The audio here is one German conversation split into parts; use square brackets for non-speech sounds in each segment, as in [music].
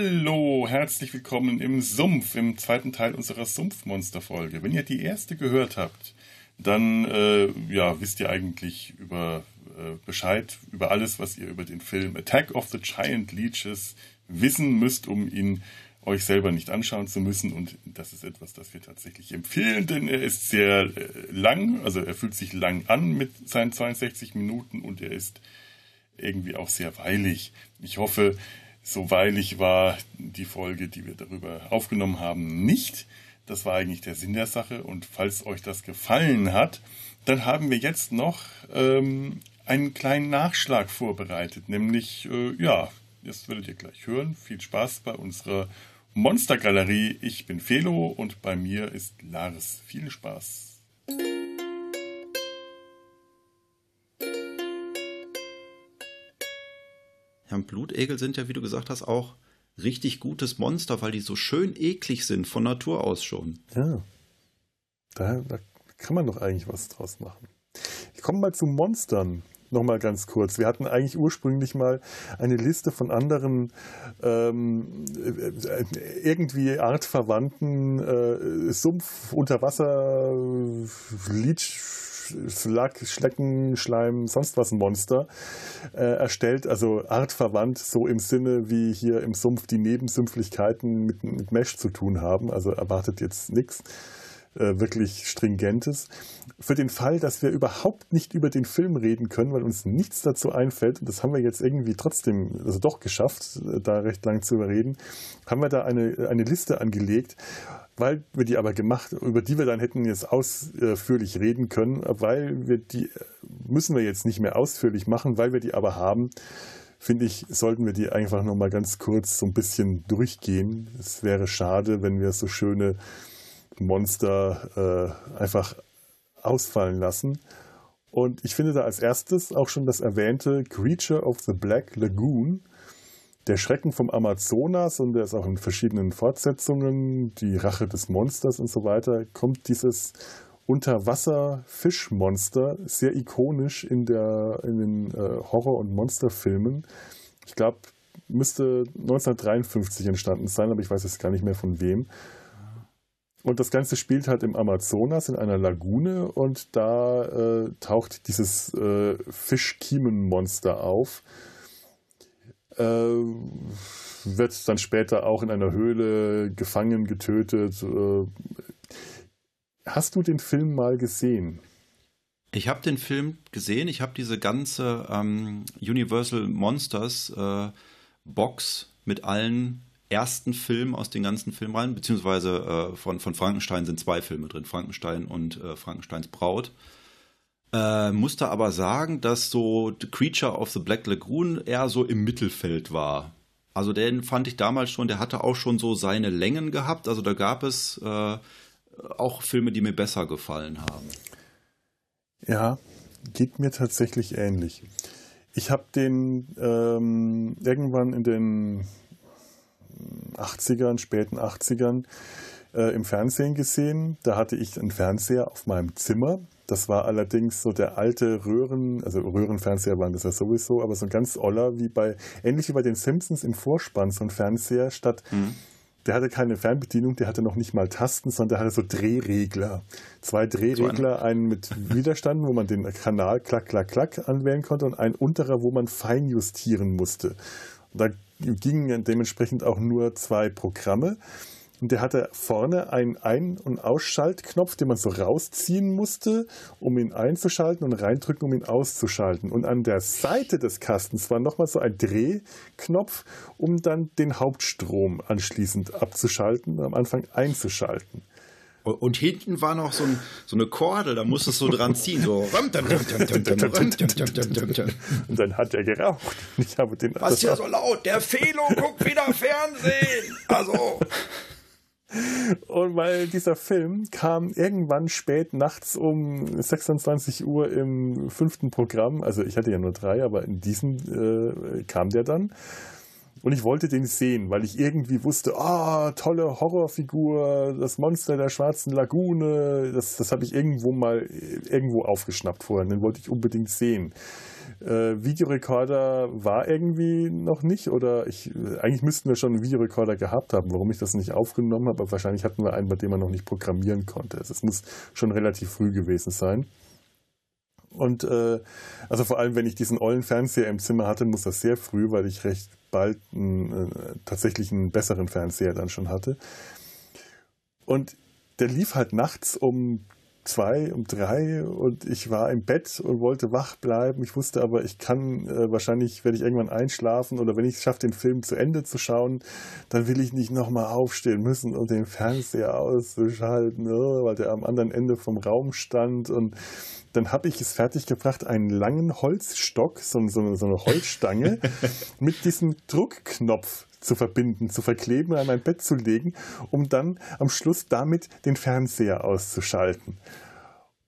Hallo, herzlich willkommen im Sumpf, im zweiten Teil unserer Sumpfmonster-Folge. Wenn ihr die erste gehört habt, dann äh, ja, wisst ihr eigentlich über äh, Bescheid, über alles, was ihr über den Film Attack of the Giant Leeches wissen müsst, um ihn euch selber nicht anschauen zu müssen. Und das ist etwas, das wir tatsächlich empfehlen, denn er ist sehr äh, lang, also er fühlt sich lang an mit seinen 62 Minuten und er ist irgendwie auch sehr weilig. Ich hoffe, so weilig war die Folge, die wir darüber aufgenommen haben, nicht. Das war eigentlich der Sinn der Sache. Und falls euch das gefallen hat, dann haben wir jetzt noch ähm, einen kleinen Nachschlag vorbereitet. Nämlich, äh, ja, das werdet ihr gleich hören. Viel Spaß bei unserer Monstergalerie. Ich bin Felo und bei mir ist Lars. Viel Spaß. Ja, Blutegel sind ja, wie du gesagt hast, auch richtig gutes Monster, weil die so schön eklig sind von Natur aus schon. Ja. Da, da kann man doch eigentlich was draus machen. Ich komme mal zu Monstern. Nochmal ganz kurz. Wir hatten eigentlich ursprünglich mal eine Liste von anderen ähm, irgendwie artverwandten äh, Sumpf, Unterwasser, Leech, Slack, Schlecken, Schleim, sonst was Monster äh, erstellt, also artverwandt, so im Sinne wie hier im Sumpf die Nebensümpflichkeiten mit, mit Mesh zu tun haben. Also erwartet jetzt nichts äh, wirklich Stringentes. Für den Fall, dass wir überhaupt nicht über den Film reden können, weil uns nichts dazu einfällt, und das haben wir jetzt irgendwie trotzdem also doch geschafft, äh, da recht lang zu überreden, haben wir da eine, eine Liste angelegt weil wir die aber gemacht, über die wir dann hätten jetzt ausführlich reden können, weil wir die müssen wir jetzt nicht mehr ausführlich machen, weil wir die aber haben, finde ich, sollten wir die einfach noch mal ganz kurz so ein bisschen durchgehen. Es wäre schade, wenn wir so schöne Monster äh, einfach ausfallen lassen. Und ich finde da als erstes auch schon das erwähnte Creature of the Black Lagoon der Schrecken vom Amazonas und der ist auch in verschiedenen Fortsetzungen, die Rache des Monsters und so weiter, kommt dieses Unterwasser-Fischmonster sehr ikonisch in, der, in den äh, Horror- und Monsterfilmen. Ich glaube, müsste 1953 entstanden sein, aber ich weiß jetzt gar nicht mehr von wem. Und das Ganze spielt halt im Amazonas in einer Lagune und da äh, taucht dieses äh, Fischkiemenmonster auf wird dann später auch in einer Höhle gefangen, getötet. Äh, hast du den Film mal gesehen? Ich habe den Film gesehen. Ich habe diese ganze ähm, Universal Monsters äh, Box mit allen ersten Filmen aus den ganzen Filmreihen, beziehungsweise äh, von, von Frankenstein sind zwei Filme drin, Frankenstein und äh, Frankensteins Braut. Äh, musste aber sagen, dass so The Creature of the Black Lagoon eher so im Mittelfeld war. Also den fand ich damals schon, der hatte auch schon so seine Längen gehabt. Also da gab es äh, auch Filme, die mir besser gefallen haben. Ja, geht mir tatsächlich ähnlich. Ich habe den ähm, irgendwann in den 80ern, späten 80ern äh, im Fernsehen gesehen. Da hatte ich einen Fernseher auf meinem Zimmer das war allerdings so der alte Röhren, also Röhrenfernseher waren das ja sowieso, aber so ein ganz oller, wie bei, ähnlich wie bei den Simpsons im Vorspann, so ein Fernseher statt. Mhm. Der hatte keine Fernbedienung, der hatte noch nicht mal Tasten, sondern der hatte so Drehregler. Zwei Drehregler, einen mit Widerstand, wo man den Kanal klack, klack, klack anwählen konnte und ein unterer, wo man fein justieren musste. Und da gingen dementsprechend auch nur zwei Programme. Und der hatte vorne einen Ein- und Ausschaltknopf, den man so rausziehen musste, um ihn einzuschalten und reindrücken, um ihn auszuschalten. Und an der Seite des Kastens war nochmal so ein Drehknopf, um dann den Hauptstrom anschließend abzuschalten und am Anfang einzuschalten. Und hinten war noch so, ein, so, eine Kordel, da musstest du dran ziehen. So. Und dann hat er geraucht. Ich habe den, Was hier so laut? Der Felo guckt wieder Fernsehen. Also. Und weil dieser Film kam irgendwann spät nachts um 26 Uhr im fünften Programm, also ich hatte ja nur drei, aber in diesem äh, kam der dann. Und ich wollte den sehen, weil ich irgendwie wusste, ah, oh, tolle Horrorfigur, das Monster der schwarzen Lagune, das, das habe ich irgendwo mal irgendwo aufgeschnappt vorher, den wollte ich unbedingt sehen. Äh, Videorekorder war irgendwie noch nicht oder ich, eigentlich müssten wir schon einen Videorekorder gehabt haben, warum ich das nicht aufgenommen habe, aber wahrscheinlich hatten wir einen, bei dem man noch nicht programmieren konnte. Also es muss schon relativ früh gewesen sein. Und äh, also vor allem, wenn ich diesen ollen Fernseher im Zimmer hatte, muss das sehr früh, weil ich recht bald einen, äh, tatsächlich einen besseren Fernseher dann schon hatte. Und der lief halt nachts um zwei, um drei und ich war im Bett und wollte wach bleiben. Ich wusste aber, ich kann äh, wahrscheinlich, werde ich irgendwann einschlafen oder wenn ich es schaffe, den Film zu Ende zu schauen, dann will ich nicht nochmal aufstehen müssen und den Fernseher auszuschalten, oh, weil der am anderen Ende vom Raum stand und dann habe ich es fertiggebracht, einen langen Holzstock, so, so, so eine Holzstange, [laughs] mit diesem Druckknopf zu verbinden, zu verkleben, an mein Bett zu legen, um dann am Schluss damit den Fernseher auszuschalten.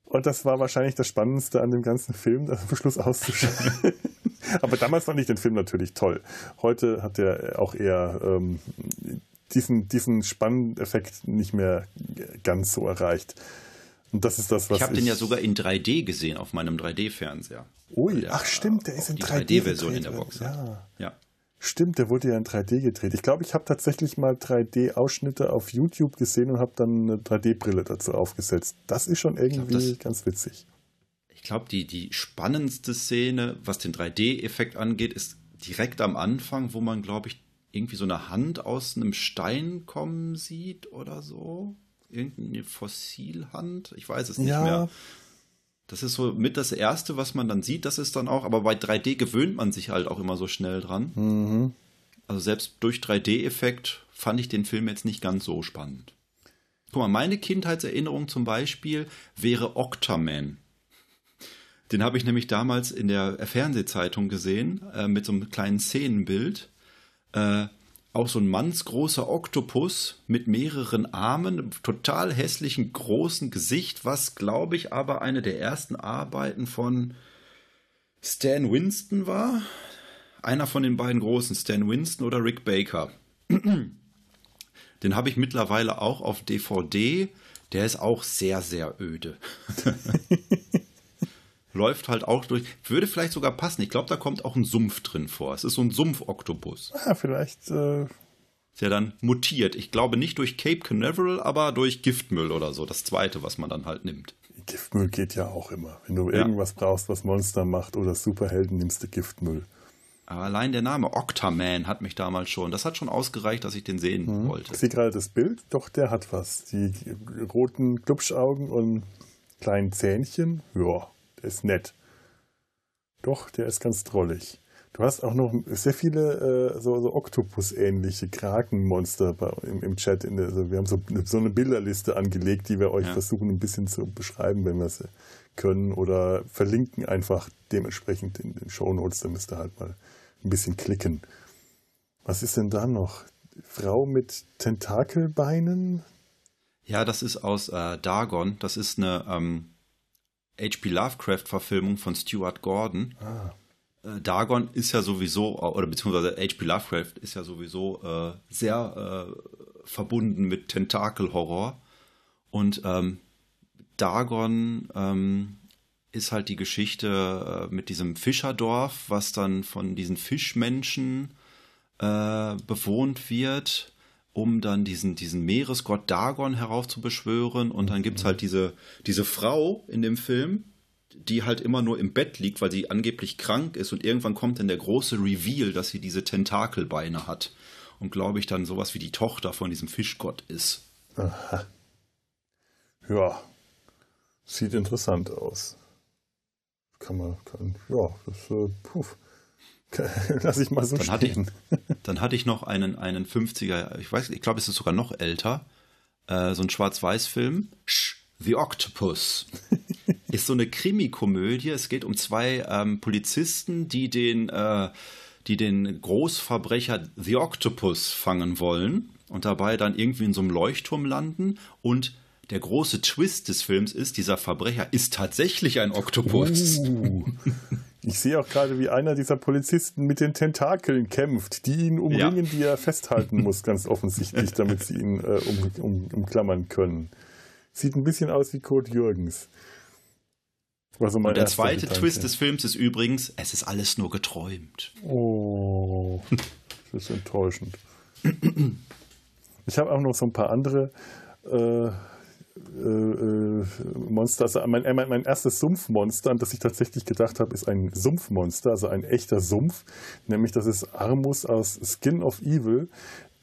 Und das war wahrscheinlich das Spannendste an dem ganzen Film, das am Schluss auszuschalten. [laughs] Aber damals fand ich den Film natürlich toll. Heute hat er auch eher ähm, diesen, diesen Spanneffekt nicht mehr ganz so erreicht. Und das ist das, was ich habe den ja sogar in 3D gesehen auf meinem 3D-Fernseher. Ui, ach stimmt, der ist in 3D. Die 3D-Version in der Box. Ja. ja. Stimmt, der wurde ja in 3D gedreht. Ich glaube, ich habe tatsächlich mal 3D-Ausschnitte auf YouTube gesehen und habe dann eine 3D-Brille dazu aufgesetzt. Das ist schon irgendwie glaub, ganz witzig. Ich glaube, die, die spannendste Szene, was den 3D-Effekt angeht, ist direkt am Anfang, wo man, glaube ich, irgendwie so eine Hand aus einem Stein kommen sieht oder so. Irgendeine Fossilhand. Ich weiß es nicht ja. mehr. Das ist so mit das Erste, was man dann sieht. Das ist dann auch, aber bei 3D gewöhnt man sich halt auch immer so schnell dran. Mhm. Also selbst durch 3D-Effekt fand ich den Film jetzt nicht ganz so spannend. Guck mal, meine Kindheitserinnerung zum Beispiel wäre Octaman. Den habe ich nämlich damals in der Fernsehzeitung gesehen, äh, mit so einem kleinen Szenenbild. Äh, auch so ein mannsgroßer Oktopus mit mehreren Armen, total hässlichen großen Gesicht, was glaube ich aber eine der ersten Arbeiten von Stan Winston war. Einer von den beiden großen, Stan Winston oder Rick Baker. Den habe ich mittlerweile auch auf DVD. Der ist auch sehr, sehr öde. [laughs] läuft halt auch durch. Würde vielleicht sogar passen. Ich glaube, da kommt auch ein Sumpf drin vor. Es ist so ein Sumpfoktopus. Ah, vielleicht. Äh ist ja dann mutiert. Ich glaube nicht durch Cape Canaveral, aber durch Giftmüll oder so. Das zweite, was man dann halt nimmt. Giftmüll geht ja auch immer. Wenn du ja. irgendwas brauchst, was Monster macht oder Superhelden, nimmst du Giftmüll. Aber allein der Name Octaman hat mich damals schon, das hat schon ausgereicht, dass ich den sehen mhm. wollte. Ich sehe gerade das Bild, doch der hat was. Die roten Klubschaugen und kleinen Zähnchen, ja, der ist nett. Doch, der ist ganz drollig. Du hast auch noch sehr viele äh, so, so Oktopus-ähnliche Krakenmonster bei, im, im Chat. Der, also wir haben so, so, eine Bilderliste angelegt, die wir euch ja. versuchen ein bisschen zu beschreiben, wenn wir sie können. Oder verlinken einfach dementsprechend in den Shownotes. Da müsst ihr halt mal ein bisschen klicken. Was ist denn da noch? Frau mit Tentakelbeinen? Ja, das ist aus äh, Dagon. Das ist eine ähm, H.P. Lovecraft-Verfilmung von Stuart Gordon. Ah. Äh, Dagon ist ja sowieso, oder beziehungsweise H.P. Lovecraft ist ja sowieso äh, sehr äh, verbunden mit Tentakelhorror. Und ähm, Dagon ähm, ist halt die Geschichte äh, mit diesem Fischerdorf, was dann von diesen Fischmenschen äh, bewohnt wird um dann diesen, diesen Meeresgott Dagon heraufzubeschwören. Und dann gibt es halt diese, diese Frau in dem Film, die halt immer nur im Bett liegt, weil sie angeblich krank ist. Und irgendwann kommt dann der große Reveal, dass sie diese Tentakelbeine hat. Und glaube ich dann sowas wie die Tochter von diesem Fischgott ist. Aha. [laughs] Ja, sieht interessant aus. Kann man, kann, ja, das, äh, puh. [laughs] Lass ich mal so dann stehen. Hatte ich, [laughs] dann hatte ich noch einen, einen 50er, ich weiß, ich glaube, es ist sogar noch älter, äh, so ein Schwarz-Weiß-Film. The Octopus. [laughs] ist so eine Krimikomödie. Es geht um zwei ähm, Polizisten, die den, äh, die den Großverbrecher The Octopus fangen wollen und dabei dann irgendwie in so einem Leuchtturm landen und der große Twist des Films ist, dieser Verbrecher ist tatsächlich ein Oktopus. Uh, ich sehe auch gerade, wie einer dieser Polizisten mit den Tentakeln kämpft, die ihn umringen, ja. die er festhalten muss, ganz offensichtlich, [laughs] damit sie ihn äh, um, um, umklammern können. Sieht ein bisschen aus wie Kurt Jürgens. Also Und der zweite Gedanke. Twist des Films ist übrigens, es ist alles nur geträumt. Oh, [laughs] das ist enttäuschend. Ich habe auch noch so ein paar andere äh, äh, äh Monster. Also mein, mein, mein, erstes Sumpfmonster, an das ich tatsächlich gedacht habe, ist ein Sumpfmonster, also ein echter Sumpf. Nämlich das ist Armus aus Skin of Evil,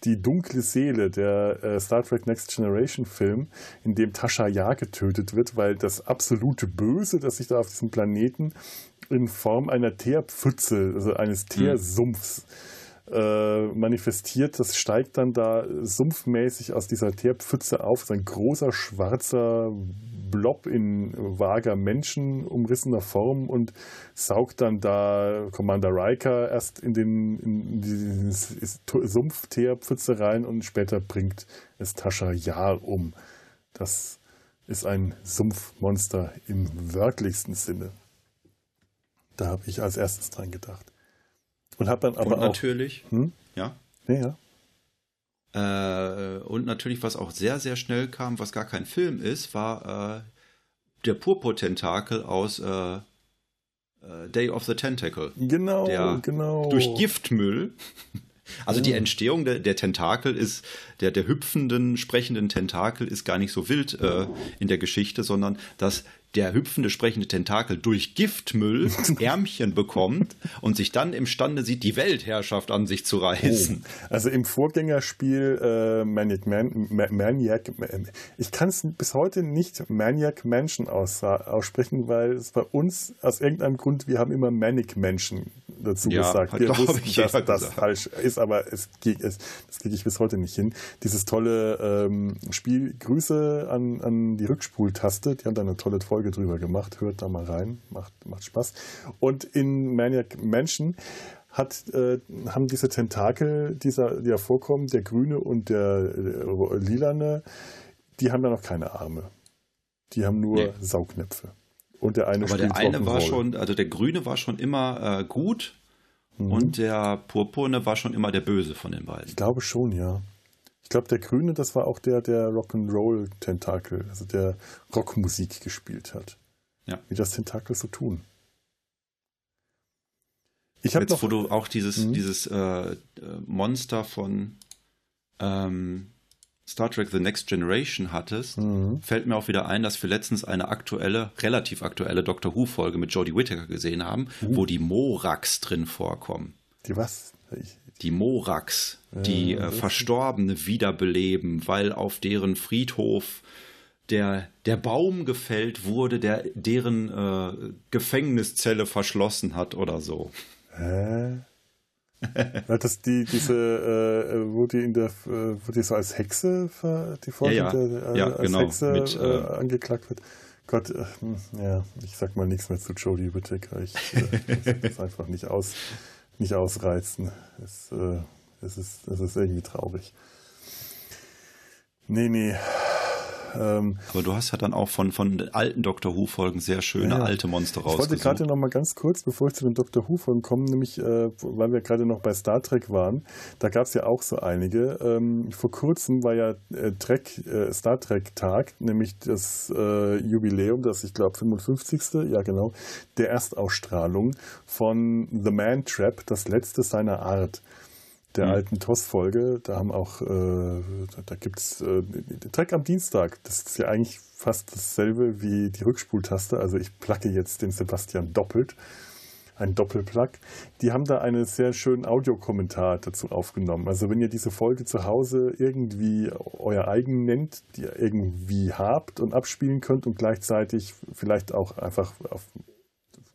die dunkle Seele, der äh, Star Trek Next Generation Film, in dem Tascha Yar getötet wird, weil das absolute Böse, das sich da auf diesem Planeten in Form einer Teerpfütze, also eines hm. Teersumpfs, mhm äh, manifestiert. Das steigt dann da sumpfmäßig aus dieser Teerpfütze auf. Ist ein großer schwarzer Blob in vager menschenumrissener Form und saugt dann da Commander Riker erst in den in die Sumpfteerpfütze rein und später bringt es Tascha Yar um. Das ist ein Sumpfmonster im wörtlichsten Sinne. Da habe ich als erstes dran gedacht. Und hat dann aber und natürlich, auch, hm? ja. Ja. Äh, und natürlich, was auch sehr, sehr schnell kam, was gar kein Film ist, war äh, der Purpurtentakel aus äh, äh Day of the Tentacle. Genau, der genau. Durch Giftmüll. [laughs] Also die Entstehung der, der, Tentakel ist, der, der hüpfenden, sprechenden Tentakel ist gar nicht so wild äh, in der Geschichte, sondern dass der hüpfende, sprechende Tentakel durch Giftmüll [laughs] Ärmchen bekommt und sich dann imstande sieht, die Weltherrschaft an sich zu reißen. Oh. Also im Vorgängerspiel äh, Maniac, Man, Maniac, ich kann es bis heute nicht Maniac Mansion aus, aussprechen, weil es bei uns aus irgendeinem Grund, wir haben immer Manic Mansion dazu ja, gesagt. Wir wussten, dass das gesagt. falsch ist, aber es, es, das kriege ich bis heute nicht hin. Dieses tolle ähm, Spiel, Grüße an, an die Rückspultaste, die haben da eine tolle Folge Folge drüber gemacht. Hört da mal rein, macht, macht Spaß. Und in Maniac Mansion hat, äh, haben diese Tentakel, dieser, die da vorkommen, der grüne und der, der lilane, die haben da noch keine Arme. Die haben nur nee. Saugnäpfe. Und der eine Aber der eine war schon, also der grüne war schon immer äh, gut mhm. und der purpurne war schon immer der Böse von den beiden. Ich glaube schon, ja. Ich glaube, der Grüne, das war auch der, der Rock'n'Roll-Tentakel, also der Rockmusik gespielt hat. Ja. Wie das Tentakel so tun. Ich Jetzt, noch, wo du auch dieses, mhm. dieses äh, Monster von ähm, Star Trek The Next Generation hattest, mhm. fällt mir auch wieder ein, dass wir letztens eine aktuelle, relativ aktuelle Doctor Who-Folge mit Jodie Whittaker gesehen haben, mhm. wo die Morax drin vorkommen. Die was? Ich, die Morax, die äh, Verstorbene wiederbeleben, weil auf deren Friedhof der, der Baum gefällt wurde, der deren äh, Gefängniszelle verschlossen hat oder so. Hä? das die diese äh, wo die in der äh, wo die so als Hexe die Folge ja, ja. Äh, ja, als genau. Hexe Mit, äh, äh, angeklagt wird. Gott, äh, hm, ja, ich sag mal nichts mehr zu Jodie Whittaker. Ich äh, das einfach nicht aus nicht ausreizen. Es, äh, es, ist, es ist irgendwie traurig. Nee, nee. Ähm, Aber du hast ja dann auch von, von alten Doctor Who-Folgen sehr schöne ja, alte Monster rausgesucht. Ich wollte gerade noch mal ganz kurz, bevor ich zu den Doctor Who-Folgen komme, nämlich, äh, weil wir gerade noch bei Star Trek waren, da gab es ja auch so einige. Ähm, vor kurzem war ja äh, Trek, äh, Star Trek-Tag, nämlich das äh, Jubiläum, das ich glaube 55. Ja, genau, der Erstausstrahlung von The Man Trap, das letzte seiner Art der mhm. alten TOS-Folge. Da haben auch, äh, da gibt es äh, Track am Dienstag. Das ist ja eigentlich fast dasselbe wie die Rückspultaste. Also ich placke jetzt den Sebastian doppelt. Ein Doppelplug. Die haben da einen sehr schönen Audiokommentar dazu aufgenommen. Also wenn ihr diese Folge zu Hause irgendwie euer eigen nennt, die ihr irgendwie habt und abspielen könnt und gleichzeitig vielleicht auch einfach auf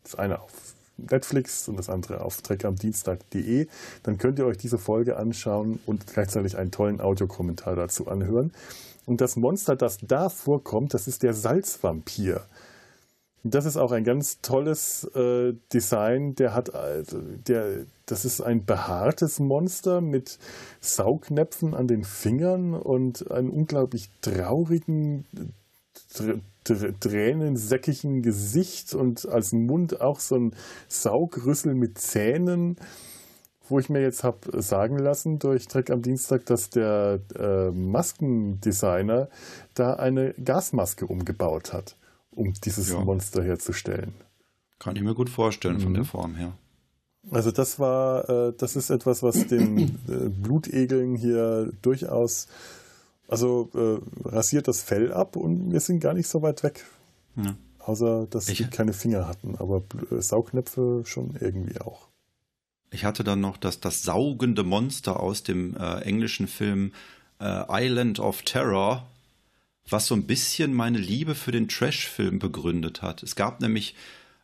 das eine auf Netflix und das andere auf treckamdienstag.de. Dann könnt ihr euch diese Folge anschauen und gleichzeitig einen tollen Audiokommentar dazu anhören. Und das Monster, das da vorkommt, das ist der Salzvampir. Das ist auch ein ganz tolles äh, Design. Der hat, also, der, das ist ein behaartes Monster mit Saugnäpfen an den Fingern und einem unglaublich traurigen, tränensäckigen Gesicht und als Mund auch so ein Saugrüssel mit Zähnen, wo ich mir jetzt habe sagen lassen durch Dreck am Dienstag, dass der äh, Maskendesigner da eine Gasmaske umgebaut hat. um dieses ja. Monster herzustellen. Kann ich mir gut vorstellen mhm. von der Form her. Also das war, äh, das ist etwas, was den [clears throat] äh, Blutegeln hier durchaus, also äh, rasiert das Fell ab und wir sind gar nicht so weit weg. Ja. Außer, dass ich, sie keine Finger hatten, aber äh, Saugnäpfe schon irgendwie auch. Ich hatte dann noch das, das saugende Monster aus dem äh, englischen Film äh, Island of Terror, was so ein bisschen meine Liebe für den Trash-Film begründet hat. Es gab nämlich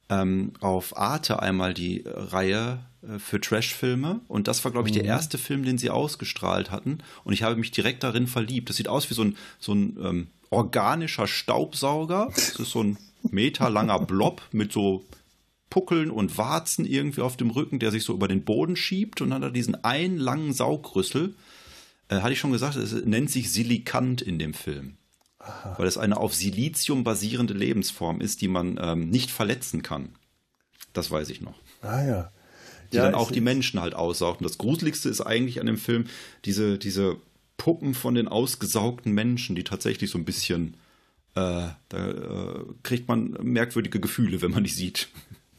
ähm, auf Arte einmal die Reihe äh, für Trash-Filme und das war, glaube ich, mhm. der erste Film, den sie ausgestrahlt hatten und ich habe mich direkt darin verliebt. Das sieht aus wie so ein, so ein ähm, organischer Staubsauger. Das ist so ein meterlanger Blob mit so Puckeln und Warzen irgendwie auf dem Rücken, der sich so über den Boden schiebt und dann hat er diesen einen langen Saugrüssel. Äh, hatte ich schon gesagt, es nennt sich Silikant in dem Film. Aha. Weil es eine auf Silizium basierende Lebensform ist, die man ähm, nicht verletzen kann. Das weiß ich noch. Ah ja. Die ja, dann auch die Menschen halt aussaugt. Und das Gruseligste ist eigentlich an dem Film diese, diese Puppen von den ausgesaugten Menschen, die tatsächlich so ein bisschen, äh, da äh, kriegt man merkwürdige Gefühle, wenn man die sieht.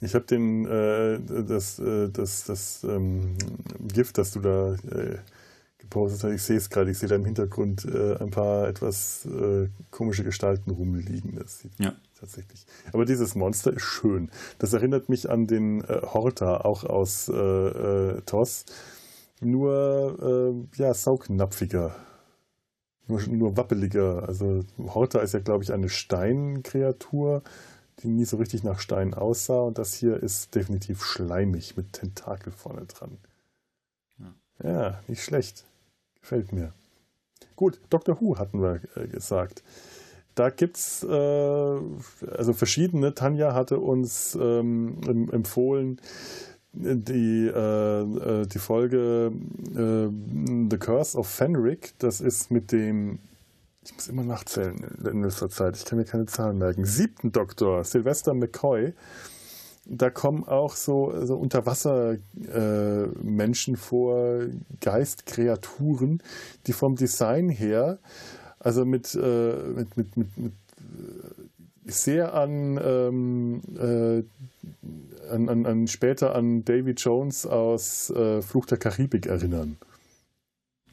Ich habe den äh, das äh, das das ähm, Gift, das du da äh, hast. Ich sehe es gerade. Ich sehe da im Hintergrund äh, ein paar etwas äh, komische Gestalten rumliegen. Das sieht ja. tatsächlich. Aber dieses Monster ist schön. Das erinnert mich an den äh, Horta, auch aus Toss. Nur ja saugnapfiger. Nur, nur wappeliger. Also Horta ist ja, glaube ich, eine Steinkreatur die nie so richtig nach Stein aussah. Und das hier ist definitiv schleimig mit Tentakel vorne dran. Ja nicht schlecht. Gefällt mir. Gut, Dr. Who hatten wir äh, gesagt. Da gibt es äh, also verschiedene. Tanja hatte uns ähm, empfohlen, die, äh, äh, die Folge äh, The Curse of Fenric. Das ist mit dem ich muss immer nachzählen in letzter Zeit. Ich kann mir keine Zahlen merken. Siebten Doktor, Sylvester McCoy. Da kommen auch so, so Unterwassermenschen äh, vor, Geistkreaturen, die vom Design her, also mit, äh, mit, mit, mit, mit äh, sehr an, ähm, äh, an, an, an, später an Davy Jones aus äh, Fluch der Karibik erinnern.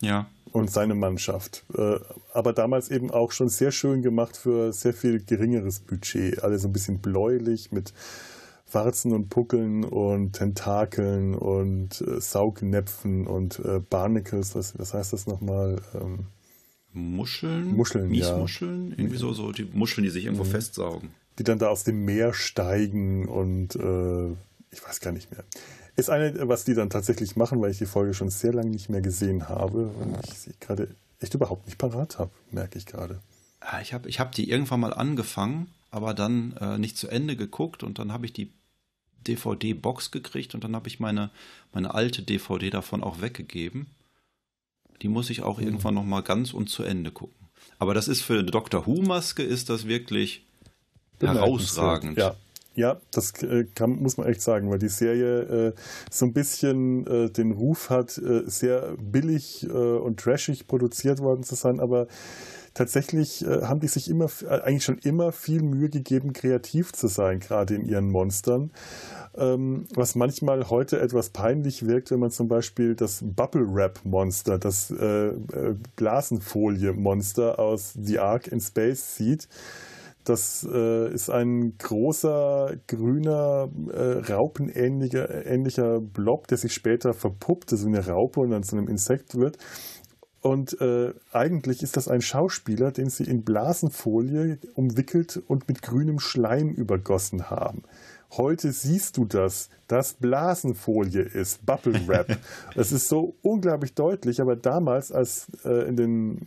Ja und seine Mannschaft. Äh, aber damals eben auch schon sehr schön gemacht für sehr viel geringeres Budget. Alle so ein bisschen bläulich mit Warzen und Puckeln und Tentakeln und äh, Saugnäpfen und äh, Barnacles. Was, was heißt das nochmal? Ähm, Muscheln? Muscheln, Miesmuscheln? Ja. Irgendwie so, so die Muscheln, die sich irgendwo mhm. festsaugen. Die dann da aus dem Meer steigen und äh, ich weiß gar nicht mehr. Ist eine, was die dann tatsächlich machen, weil ich die Folge schon sehr lange nicht mehr gesehen habe und ich sie gerade echt überhaupt nicht parat habe, merke ich gerade. Ich habe ich hab die irgendwann mal angefangen, aber dann äh, nicht zu Ende geguckt und dann habe ich die DVD-Box gekriegt und dann habe ich meine, meine alte DVD davon auch weggegeben. Die muss ich auch mhm. irgendwann noch mal ganz und zu Ende gucken. Aber das ist für eine Dr. Who-Maske ist das wirklich herausragend. Ja, ja, das äh, kann, muss man echt sagen, weil die Serie äh, so ein bisschen äh, den Ruf hat, äh, sehr billig äh, und trashig produziert worden zu sein, aber tatsächlich äh, haben die sich immer, eigentlich schon immer viel Mühe gegeben, kreativ zu sein, gerade in ihren Monstern. Ähm, was manchmal heute etwas peinlich wirkt, wenn man zum Beispiel das Bubble Wrap Monster, das Blasenfolie Monster aus The Ark in Space sieht das äh, ist ein großer, grüner, äh, raupenähnlicher ähnlicher Blob, der sich später verpuppt, also eine Raupe und dann zu einem Insekt wird. Und äh, eigentlich ist das ein Schauspieler, den sie in Blasenfolie umwickelt und mit grünem Schleim übergossen haben. Heute siehst du das, dass Blasenfolie ist, Bubble Wrap. [laughs] Es ist so unglaublich deutlich, aber damals, als äh, in den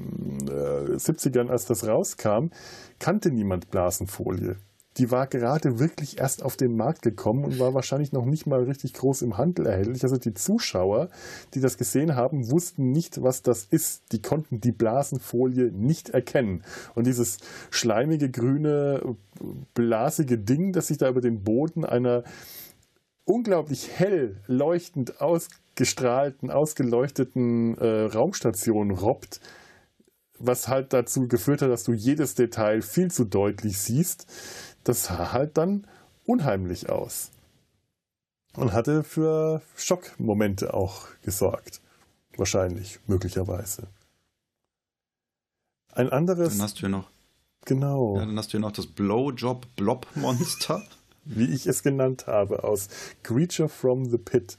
äh, 70ern, als das rauskam, kannte niemand Blasenfolie. Die war gerade wirklich erst auf den Markt gekommen und war wahrscheinlich noch nicht mal richtig groß im Handel erhältlich. Also die Zuschauer, die das gesehen haben, wussten nicht, was das ist. Die konnten die Blasenfolie nicht erkennen. Und dieses schleimige, grüne, blasige Ding, das sich da über den Boden einer unglaublich hell leuchtend ausgestrahlten, ausgeleuchteten äh, Raumstation robbt, was halt dazu geführt hat, dass du jedes Detail viel zu deutlich siehst. Das sah halt dann unheimlich aus. Und hatte für Schockmomente auch gesorgt. Wahrscheinlich, möglicherweise. Ein anderes. Dann hast du ja noch. Genau. Ja, dann hast du ja noch das Blowjob-Blob-Monster. [laughs] Wie ich es genannt habe, aus Creature from the Pit.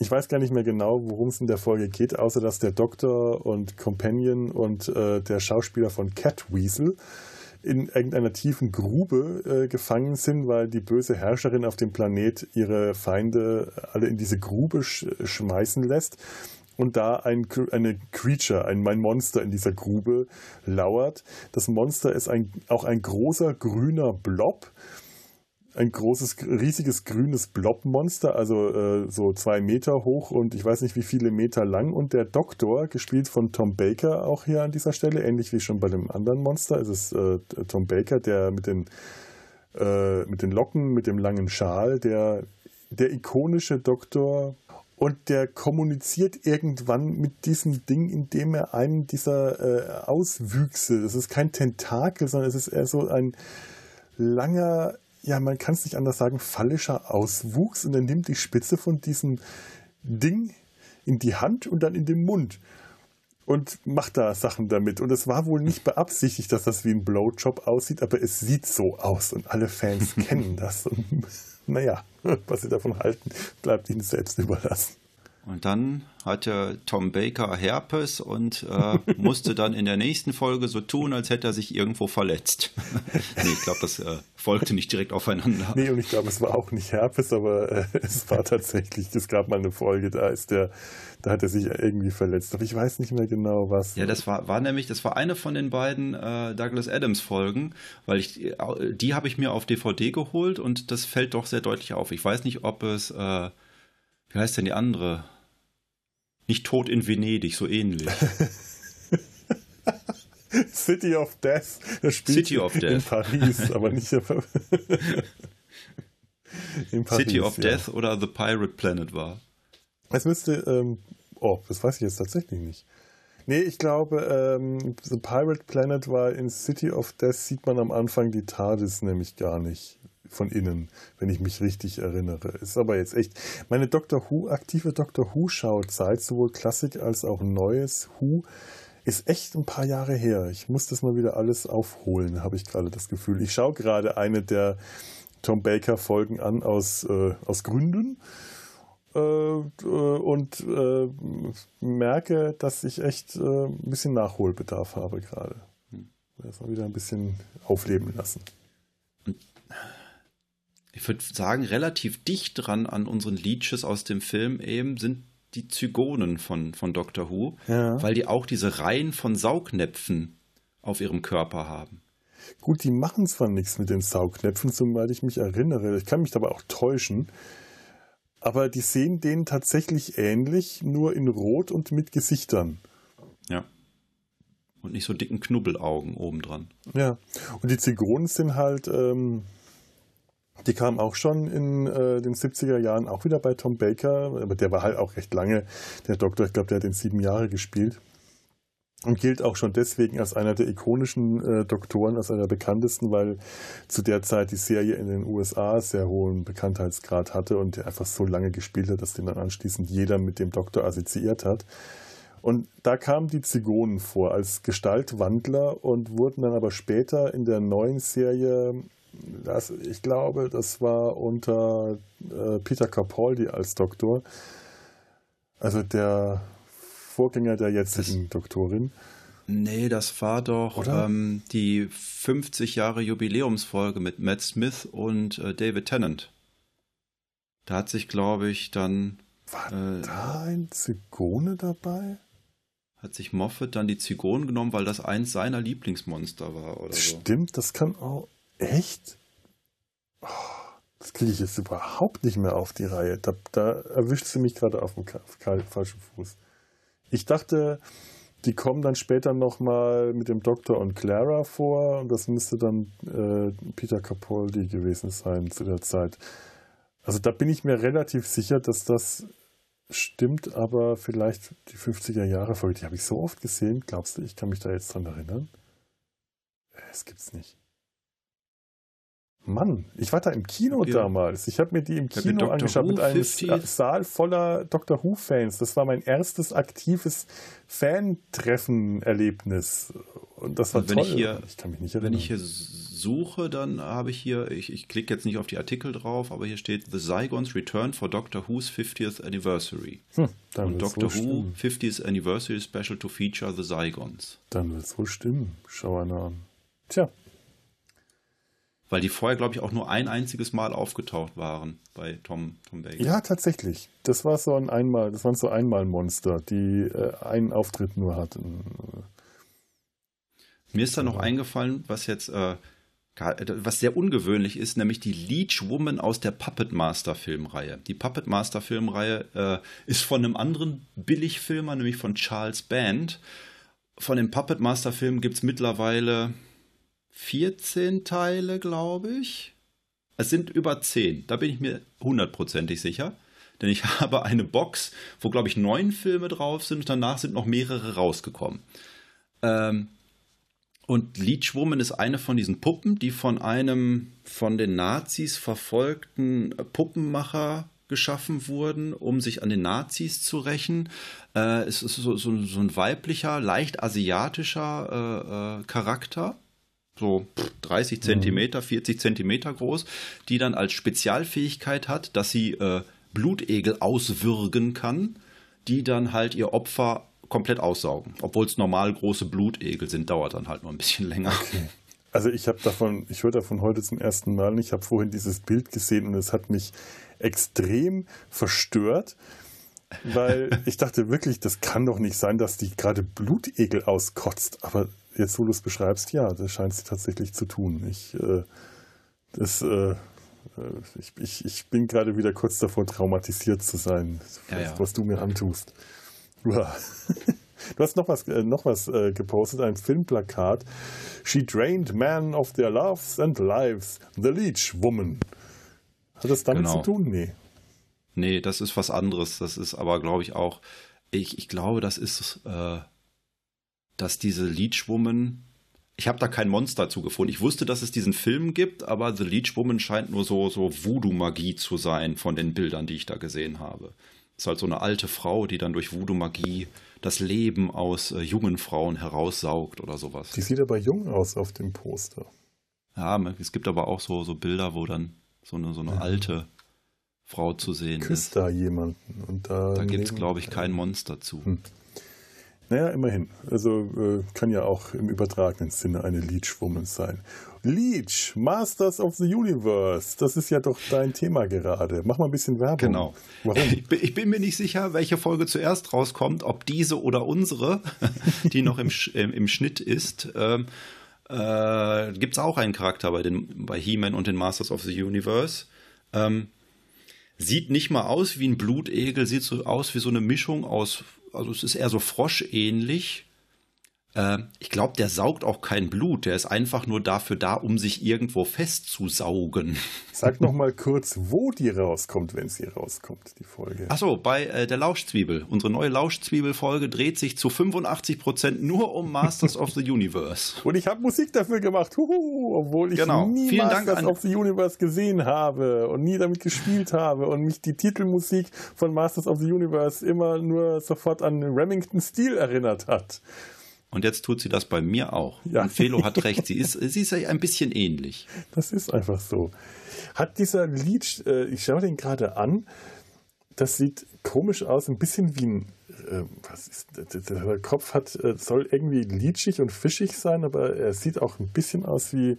Ich weiß gar nicht mehr genau, worum es in der Folge geht, außer dass der Doktor und Companion und äh, der Schauspieler von Catweasel in irgendeiner tiefen Grube äh, gefangen sind, weil die böse Herrscherin auf dem Planet ihre Feinde alle in diese Grube sch schmeißen lässt und da ein eine Creature, ein, ein Monster in dieser Grube lauert. Das Monster ist ein, auch ein großer grüner Blob, ein großes, riesiges grünes Blobmonster, also äh, so zwei Meter hoch und ich weiß nicht wie viele Meter lang. Und der Doktor, gespielt von Tom Baker, auch hier an dieser Stelle, ähnlich wie schon bei dem anderen Monster, ist es äh, Tom Baker, der mit den, äh, mit den Locken, mit dem langen Schal, der, der ikonische Doktor. Und der kommuniziert irgendwann mit diesem Ding, indem er einen dieser äh, Auswüchse, das ist kein Tentakel, sondern es ist eher so ein langer ja, man kann es nicht anders sagen, fallischer Auswuchs und er nimmt die Spitze von diesem Ding in die Hand und dann in den Mund und macht da Sachen damit. Und es war wohl nicht beabsichtigt, dass das wie ein Blowjob aussieht, aber es sieht so aus und alle Fans [laughs] kennen das. Und naja, [laughs] was sie davon halten, bleibt ihnen selbst überlassen. Und dann hatte Tom Baker Herpes und äh, [laughs] musste dann in der nächsten Folge so tun, als hätte er sich irgendwo verletzt. [laughs] nee, ich glaube, das äh, folgte nicht direkt aufeinander. Nee, und ich glaube, es war auch nicht Herpes, aber äh, [laughs] es war tatsächlich, es gab mal eine Folge, da ist der, da hat er sich irgendwie verletzt. Aber ich weiß nicht mehr genau was. Ja, das war, war nämlich, das war eine von den beiden äh, Douglas Adams Folgen, weil ich, äh, die habe ich mir auf DVD geholt und das fällt doch sehr deutlich auf. Ich weiß nicht, ob es, äh, wie heißt denn die andere? Nicht Tod in Venedig, so ähnlich. [laughs] City of Death. Das spielt City of in Death. Paris, [laughs] aber nicht [laughs] in Paris. City of ja. Death oder The Pirate Planet war. Es müsste, ähm, oh, das weiß ich jetzt tatsächlich nicht. Nee, ich glaube, ähm, The Pirate Planet war in City of Death, sieht man am Anfang die TARDIS nämlich gar nicht von innen, wenn ich mich richtig erinnere. Ist aber jetzt echt meine Doctor Who, aktive Doctor Who Schauzeit, sowohl Klassik als auch neues Who, ist echt ein paar Jahre her. Ich muss das mal wieder alles aufholen, habe ich gerade das Gefühl. Ich schaue gerade eine der Tom Baker Folgen an aus, äh, aus Gründen äh, und äh, merke, dass ich echt äh, ein bisschen Nachholbedarf habe gerade. Erstmal wieder ein bisschen aufleben lassen. Ich würde sagen, relativ dicht dran an unseren Leeches aus dem Film eben sind die Zygonen von, von Doctor Who, Ja. weil die auch diese Reihen von Saugnäpfen auf ihrem Körper haben. Gut, die machen zwar nichts mit den Saugnäpfen, soweit ich mich erinnere. Ich kann mich dabei auch täuschen. Aber die sehen denen tatsächlich ähnlich, nur in Rot und mit Gesichtern. Ja. Und nicht so dicken Knubbelaugen obendran. Ja. Und die Zigonen sind halt, ähm, die kamen auch schon in äh, den 70er Jahren auch wieder bei Tom Baker, aber der war halt auch recht lange, der Doktor, ich glaube, der hat den sieben Jahre gespielt. Und gilt auch schon deswegen als einer der ikonischen äh, Doktoren, als einer der bekanntesten, weil zu der Zeit die Serie in den USA sehr hohen Bekanntheitsgrad hatte und der einfach so lange gespielt hat, dass den dann anschließend jeder mit dem Doktor assoziiert hat. Und da kamen die Zigonen vor als Gestaltwandler und wurden dann aber später in der neuen Serie, das, ich glaube, das war unter äh, Peter Capaldi als Doktor, also der Vorgänger der jetzigen Doktorin. Nee, das war doch ähm, die 50 Jahre Jubiläumsfolge mit Matt Smith und äh, David Tennant. Da hat sich, glaube ich, dann War Äh, da ein Zigone dabei? hat sich Moffat dann die Zygonen genommen, weil das eins seiner Lieblingsmonster war oder so. Stimmt, das kann auch. Echt? Oh, das kriege ich jetzt überhaupt nicht mehr auf die Reihe. Da, da erwischt sie mich gerade auf dem falschen Fuß. Ich dachte, die kommen dann später nochmal mit dem Doktor und Clara vor und das müsste dann äh, Peter Capaldi gewesen sein zu der Zeit. Also da bin ich mir relativ sicher, dass das stimmt, aber vielleicht die 50er Jahre Folge, die habe ich so oft gesehen. Glaubst du, ich kann mich da jetzt dran erinnern? Äh, Das gibt's nicht. Mann, ich war da im Kino Ja. damals. Ich habe mir die im Kino angeschaut Who mit einem 50th. Saal voller Doctor Who-Fans. Das war mein erstes aktives Fan-Treffen-Erlebnis. Und das war Und wenn toll. ich hier- ich kann mich nicht Wenn erinnern. ich hier suche, dann habe ich hier, ich, ich klicke jetzt nicht auf die Artikel drauf, aber hier steht The Zygons Return for Doctor Who's 50th Anniversary. hm, Und Doctor Who stimmen. 50th Anniversary Special to feature The Zygons. Dann wird es wohl stimmen. Schau einer an. Tja, Weil die vorher, glaube ich, auch nur ein einziges Mal aufgetaucht waren bei Tom, Tom Baker. ja, tatsächlich. Das war so ein einmal, das waren so Einmalmonster, die äh, einen Auftritt nur hatten. Mir ist da noch eingefallen, was jetzt, äh, gar- was sehr ungewöhnlich ist, nämlich die Leech Woman aus der Puppet Master Filmreihe. Die Puppet Master Filmreihe äh, ist von einem anderen Billigfilmer, nämlich von Charles Band. Von dem Puppet Master Film gibt es mittlerweile 14 Teile, glaube ich. Es sind über 10, da bin ich mir hundertprozentig sicher. Denn ich [laughs] habe eine Box, wo, glaube ich, neun Filme drauf sind und danach sind noch mehrere rausgekommen. Ähm, und Leech Woman ist eine von diesen Puppen, die von einem von den Nazis verfolgten Puppenmacher geschaffen wurden, um sich an den Nazis zu rächen. Äh, es ist so, so, so ein weiblicher, leicht asiatischer äh, äh, Charakter. So pff, 30 Zentimeter, 40 Zentimeter groß, die dann als Spezialfähigkeit hat, dass sie äh, Blutegel auswürgen kann, die dann halt ihr Opfer komplett aussaugen. Obwohl es normal große Blutegel sind, dauert dann halt nur ein bisschen länger. [laughs] Also ich habe davon, ich höre davon heute zum ersten Mal. und Ich habe vorhin dieses Bild gesehen und es hat mich extrem verstört, weil [laughs] ich dachte wirklich, das kann doch nicht sein, dass die gerade Blutegel auskotzt. Aber jetzt, wo du es beschreibst, ja, das scheint sie tatsächlich zu tun. Ich, äh, das, äh, äh, ich, ich, ich bin gerade wieder kurz davor, traumatisiert zu sein, Ja, ja. was du mir antust. Uah. [laughs] Du hast noch was, äh, noch was äh, gepostet, ein Filmplakat. She drained men of their loves and lives, the Leech Woman. Hat das damit Genau. zu tun? Nee. Nee, das ist was anderes. Das ist aber, glaube ich, auch. Ich, ich glaube, das ist, äh, dass diese Leech Woman. Ich habe da kein Monster zu gefunden. Ich wusste, dass es diesen Film gibt, aber The Leech Woman scheint nur so, so Voodoo-Magie zu sein von den Bildern, die ich da gesehen habe. ist halt so eine alte Frau, die dann durch Voodoo-Magie das Leben aus äh, jungen Frauen heraussaugt oder sowas. Die sieht aber jung aus auf dem Poster. Ja, es gibt aber auch so, so Bilder, wo dann so eine, so eine alte Frau zu sehen Küsst ist. da jemanden. Und da Da gibt es, glaube ich, kein Monster zu. Hm. Naja, immerhin. Also äh, kann ja auch im übertragenen Sinne eine Leech-Woman sein. Leech, Masters of the Universe. Das ist ja doch dein Thema gerade. Mach mal ein bisschen Werbung. Genau. Warum? Ich bin, mir nicht sicher, welche Folge zuerst rauskommt, ob diese oder unsere, [laughs] die noch im, im, im Schnitt ist. Ähm, äh, Gibt es auch einen Charakter bei, den, bei He-Man und den Masters of the Universe. Ähm, sieht nicht mal aus wie ein Blutegel, sieht so aus wie so eine Mischung aus, also es ist eher so froschähnlich. Äh, ich glaube, der saugt auch kein Blut, der ist einfach nur dafür da, um sich irgendwo festzusaugen. [laughs] Sag noch mal kurz, wo die rauskommt, wenn sie rauskommt, die Folge. Achso, bei äh, der Lauschzwiebel. Unsere neue Lauschzwiebel-Folge dreht sich zu 85% nur um Masters of the Universe. [laughs] Und ich habe Musik dafür gemacht, Huhu, obwohl ich Genau. nie Vielen Dank Masters an- of the Universe gesehen habe und nie damit gespielt habe und mich die Titelmusik von Masters of the Universe immer nur sofort an Remington Steel erinnert hat. Und jetzt tut sie das bei mir auch. Ja. Und Felo hat recht, sie ist, sie ist ein bisschen ähnlich. Das ist einfach so. Hat dieser Lied, äh, ich schaue den gerade an, das sieht komisch aus, ein bisschen wie ein, äh, was ist, der Kopf hat, äh, soll irgendwie litschig und fischig sein, aber er sieht auch ein bisschen aus wie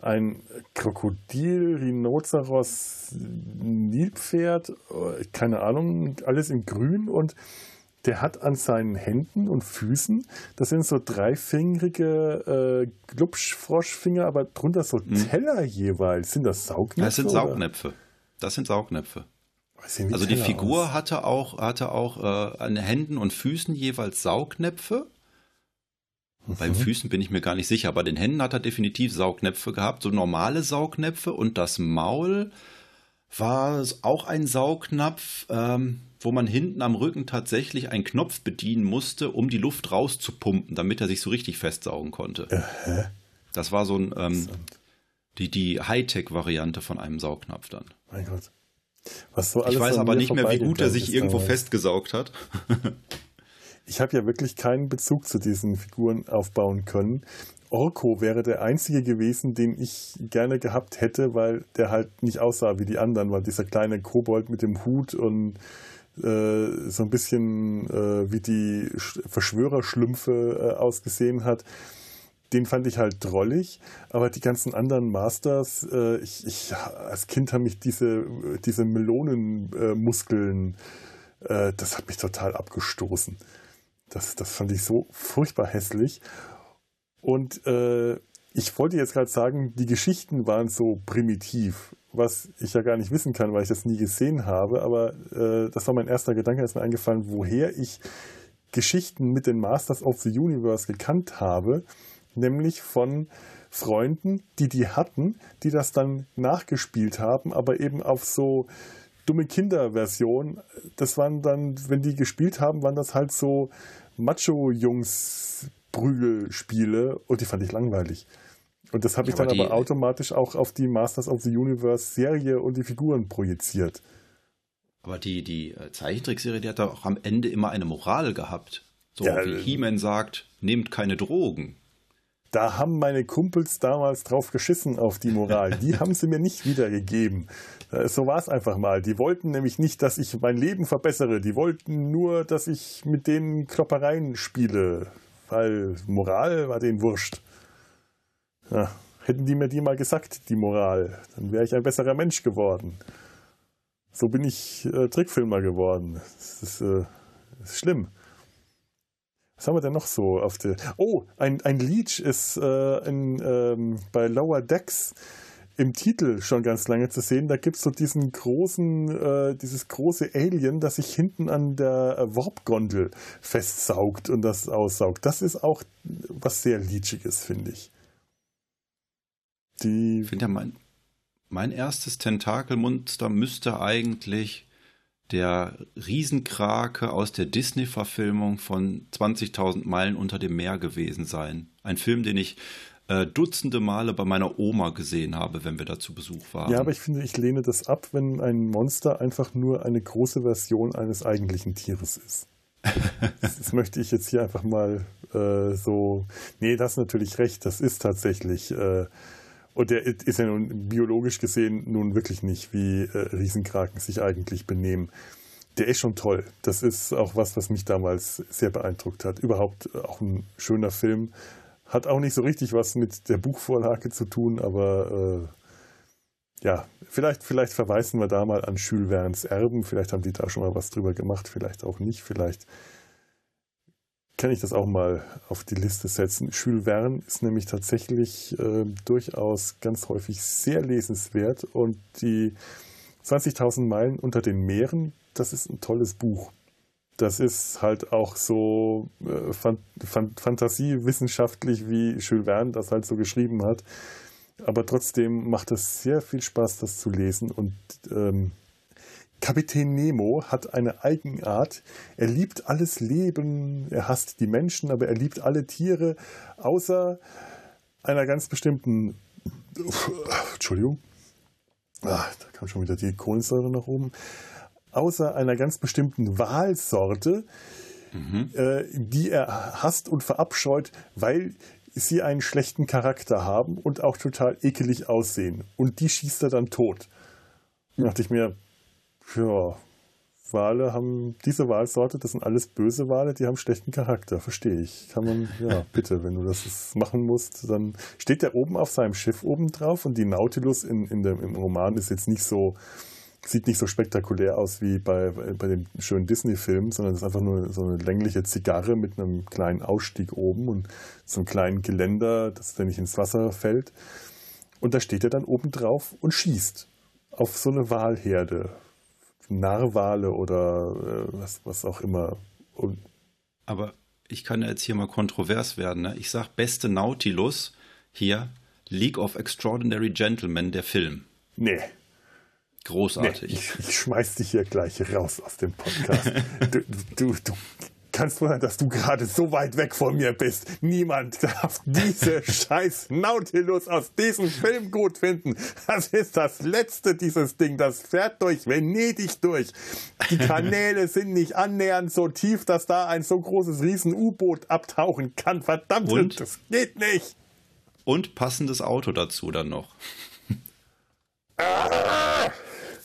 ein Krokodil, Rhinoceros, Nilpferd, äh, keine Ahnung, alles in grün und der hat an seinen Händen und Füßen, das sind so dreifingerige äh, Glubschfroschfinger, aber drunter so Teller jeweils. Sind das Saugnäpfe? Das sind oder? Saugnäpfe. Das sind Saugnäpfe. Wie Also die Teller Figur aus? hatte auch, hatte auch äh, an den Händen und Füßen jeweils Saugnäpfe. Beim Füßen bin ich mir gar nicht sicher, aber den Händen hat er definitiv Saugnäpfe gehabt, so normale Saugnäpfe und das Maul war auch ein Saugnapf, ähm, wo man hinten am Rücken tatsächlich einen Knopf bedienen musste, um die Luft rauszupumpen, damit er sich so richtig festsaugen konnte. Das war so ein, ähm, Die, die Hightech-Variante von einem Saugnapf dann. Mein Gott. Was so alles ich weiß aber nicht mehr, wie gut er sich irgendwo damals. festgesaugt hat. Ich habe ja wirklich keinen Bezug zu diesen Figuren aufbauen können. Orko wäre der einzige gewesen, den ich gerne gehabt hätte, weil der halt nicht aussah wie die anderen, weil dieser kleine Kobold mit dem Hut und äh, so ein bisschen äh, wie die Sch- Verschwörerschlümpfe äh, ausgesehen hat. Den fand ich halt drollig, aber die ganzen anderen Masters, äh, ich, ich, als Kind haben mich diese, diese Melonenmuskeln, äh, das hat mich total abgestoßen. Das, das fand ich so furchtbar hässlich. Und äh, ich wollte jetzt gerade sagen, die Geschichten waren so primitiv, was ich ja gar nicht wissen kann, weil ich das nie gesehen habe. Aber äh, das war mein erster Gedanke, ist mir eingefallen, woher ich Geschichten mit den Masters of the Universe gekannt habe, nämlich von Freunden, die die hatten, die das dann nachgespielt haben, aber eben auf so dumme Kinderversion. Das waren dann, wenn die gespielt haben, waren das halt so Macho-Jungs-Prügelspiele und die fand ich langweilig. Und das habe ich Aber dann die- aber automatisch auch auf die Masters of the Universe Serie und die Figuren projiziert. Aber die, die äh, Zeichentrickserie, die hat doch auch am Ende immer eine Moral gehabt. So Ja, wie äh, He-Man sagt, nehmt keine Drogen. Da haben meine Kumpels damals drauf geschissen auf die Moral. Die [laughs] haben sie mir nicht wiedergegeben. Äh, So war es einfach mal. Die wollten nämlich nicht, dass ich mein Leben verbessere. Die wollten nur, dass ich mit denen Kloppereien spiele. Weil Moral war denen wurscht. Ja, hätten die mir die mal gesagt, die Moral, dann wäre ich ein besserer Mensch geworden. So bin ich äh, Trickfilmer geworden. Das ist, äh, das ist schlimm. Was haben wir denn noch so auf der. Oh, ein, ein Leech ist äh, in, ähm, bei Lower Decks im Titel schon ganz lange zu sehen. Da gibt es so diesen großen, äh, dieses große Alien, das sich hinten an der Warp-Gondel festsaugt und das aussaugt. Das ist auch was sehr Leechiges, finde ich. Die. Ich finde ja, mein, mein erstes Tentakelmonster müsste eigentlich der Riesenkrake aus der Disney-Verfilmung von 20.000 Meilen unter dem Meer gewesen sein. Ein Film, den ich äh, dutzende Male bei meiner Oma gesehen habe, wenn wir da zu Besuch waren. Ja, aber ich finde, ich lehne das ab, wenn ein Monster einfach nur eine große Version eines eigentlichen Tieres ist. das, möchte ich jetzt hier einfach mal äh, so. Nee, das ist natürlich recht. Das ist tatsächlich. Äh, und der ist ja nun biologisch gesehen nun wirklich nicht, wie äh, Riesenkraken sich eigentlich benehmen. Der ist schon toll. Das ist auch was, was mich damals sehr beeindruckt hat. Überhaupt auch ein schöner Film. Hat auch nicht so richtig was mit der Buchvorlage zu tun, aber äh, ja, vielleicht, vielleicht verweisen wir da mal an Jules Erben. Vielleicht haben die da schon mal was drüber gemacht, vielleicht auch nicht. Vielleicht kann ich das auch mal auf die Liste setzen. Jules ist nämlich tatsächlich äh, durchaus ganz häufig sehr lesenswert und die 20.000 Meilen unter den Meeren, das ist ein tolles Buch. Das ist halt auch so äh, fan fan fantasiewissenschaftlich, wie Jules Verne das halt so geschrieben hat. Aber trotzdem macht es sehr viel Spaß, das zu lesen. Und ähm, Kapitän Nemo hat eine Eigenart. Er liebt alles Leben, er hasst die Menschen, aber er liebt alle Tiere, außer einer ganz bestimmten. Entschuldigung. Ah, da kam schon wieder die Kohlensäure nach oben. Außer einer ganz bestimmten Walsorte, Mhm. äh, die er hasst und verabscheut, weil sie einen schlechten Charakter haben und auch total ekelig aussehen. Und die schießt er dann tot. Da dachte ich mir, ja, Wale haben, diese Walsorte, das sind alles böse Wale, die haben schlechten Charakter, verstehe ich. Kann man, ja, [laughs] bitte, wenn du das machen musst, dann steht der oben auf seinem Schiff oben drauf und die Nautilus in, in dem, im Roman ist jetzt nicht so, sieht nicht so spektakulär aus wie bei, bei den schönen Disney-Filmen, sondern es ist einfach nur so eine längliche Zigarre mit einem kleinen Ausstieg oben und so einem kleinen Geländer, dass der nicht ins Wasser fällt. Und da steht er dann oben drauf und schießt auf so eine Walherde. Narwale oder äh, was, was auch immer. Und Aber ich kann jetzt hier mal kontrovers werden. Ne? Ich sag beste Nautilus hier League of Extraordinary Gentlemen, der Film. nee, nee Großartig. ich, ich schmeiß dich hier gleich raus aus dem Podcast. du, du, du kannst wundern, dass du gerade so weit weg von mir bist. Niemand darf diese [laughs] scheiß Nautilus aus diesem Film gut finden. Das ist das letzte dieses Ding. Das fährt durch Venedig durch. Die Kanäle sind nicht annähernd so tief, dass da ein so großes Riesen-U-Boot abtauchen kann. Verdammt, Und? das geht nicht. Und passendes Auto dazu dann noch.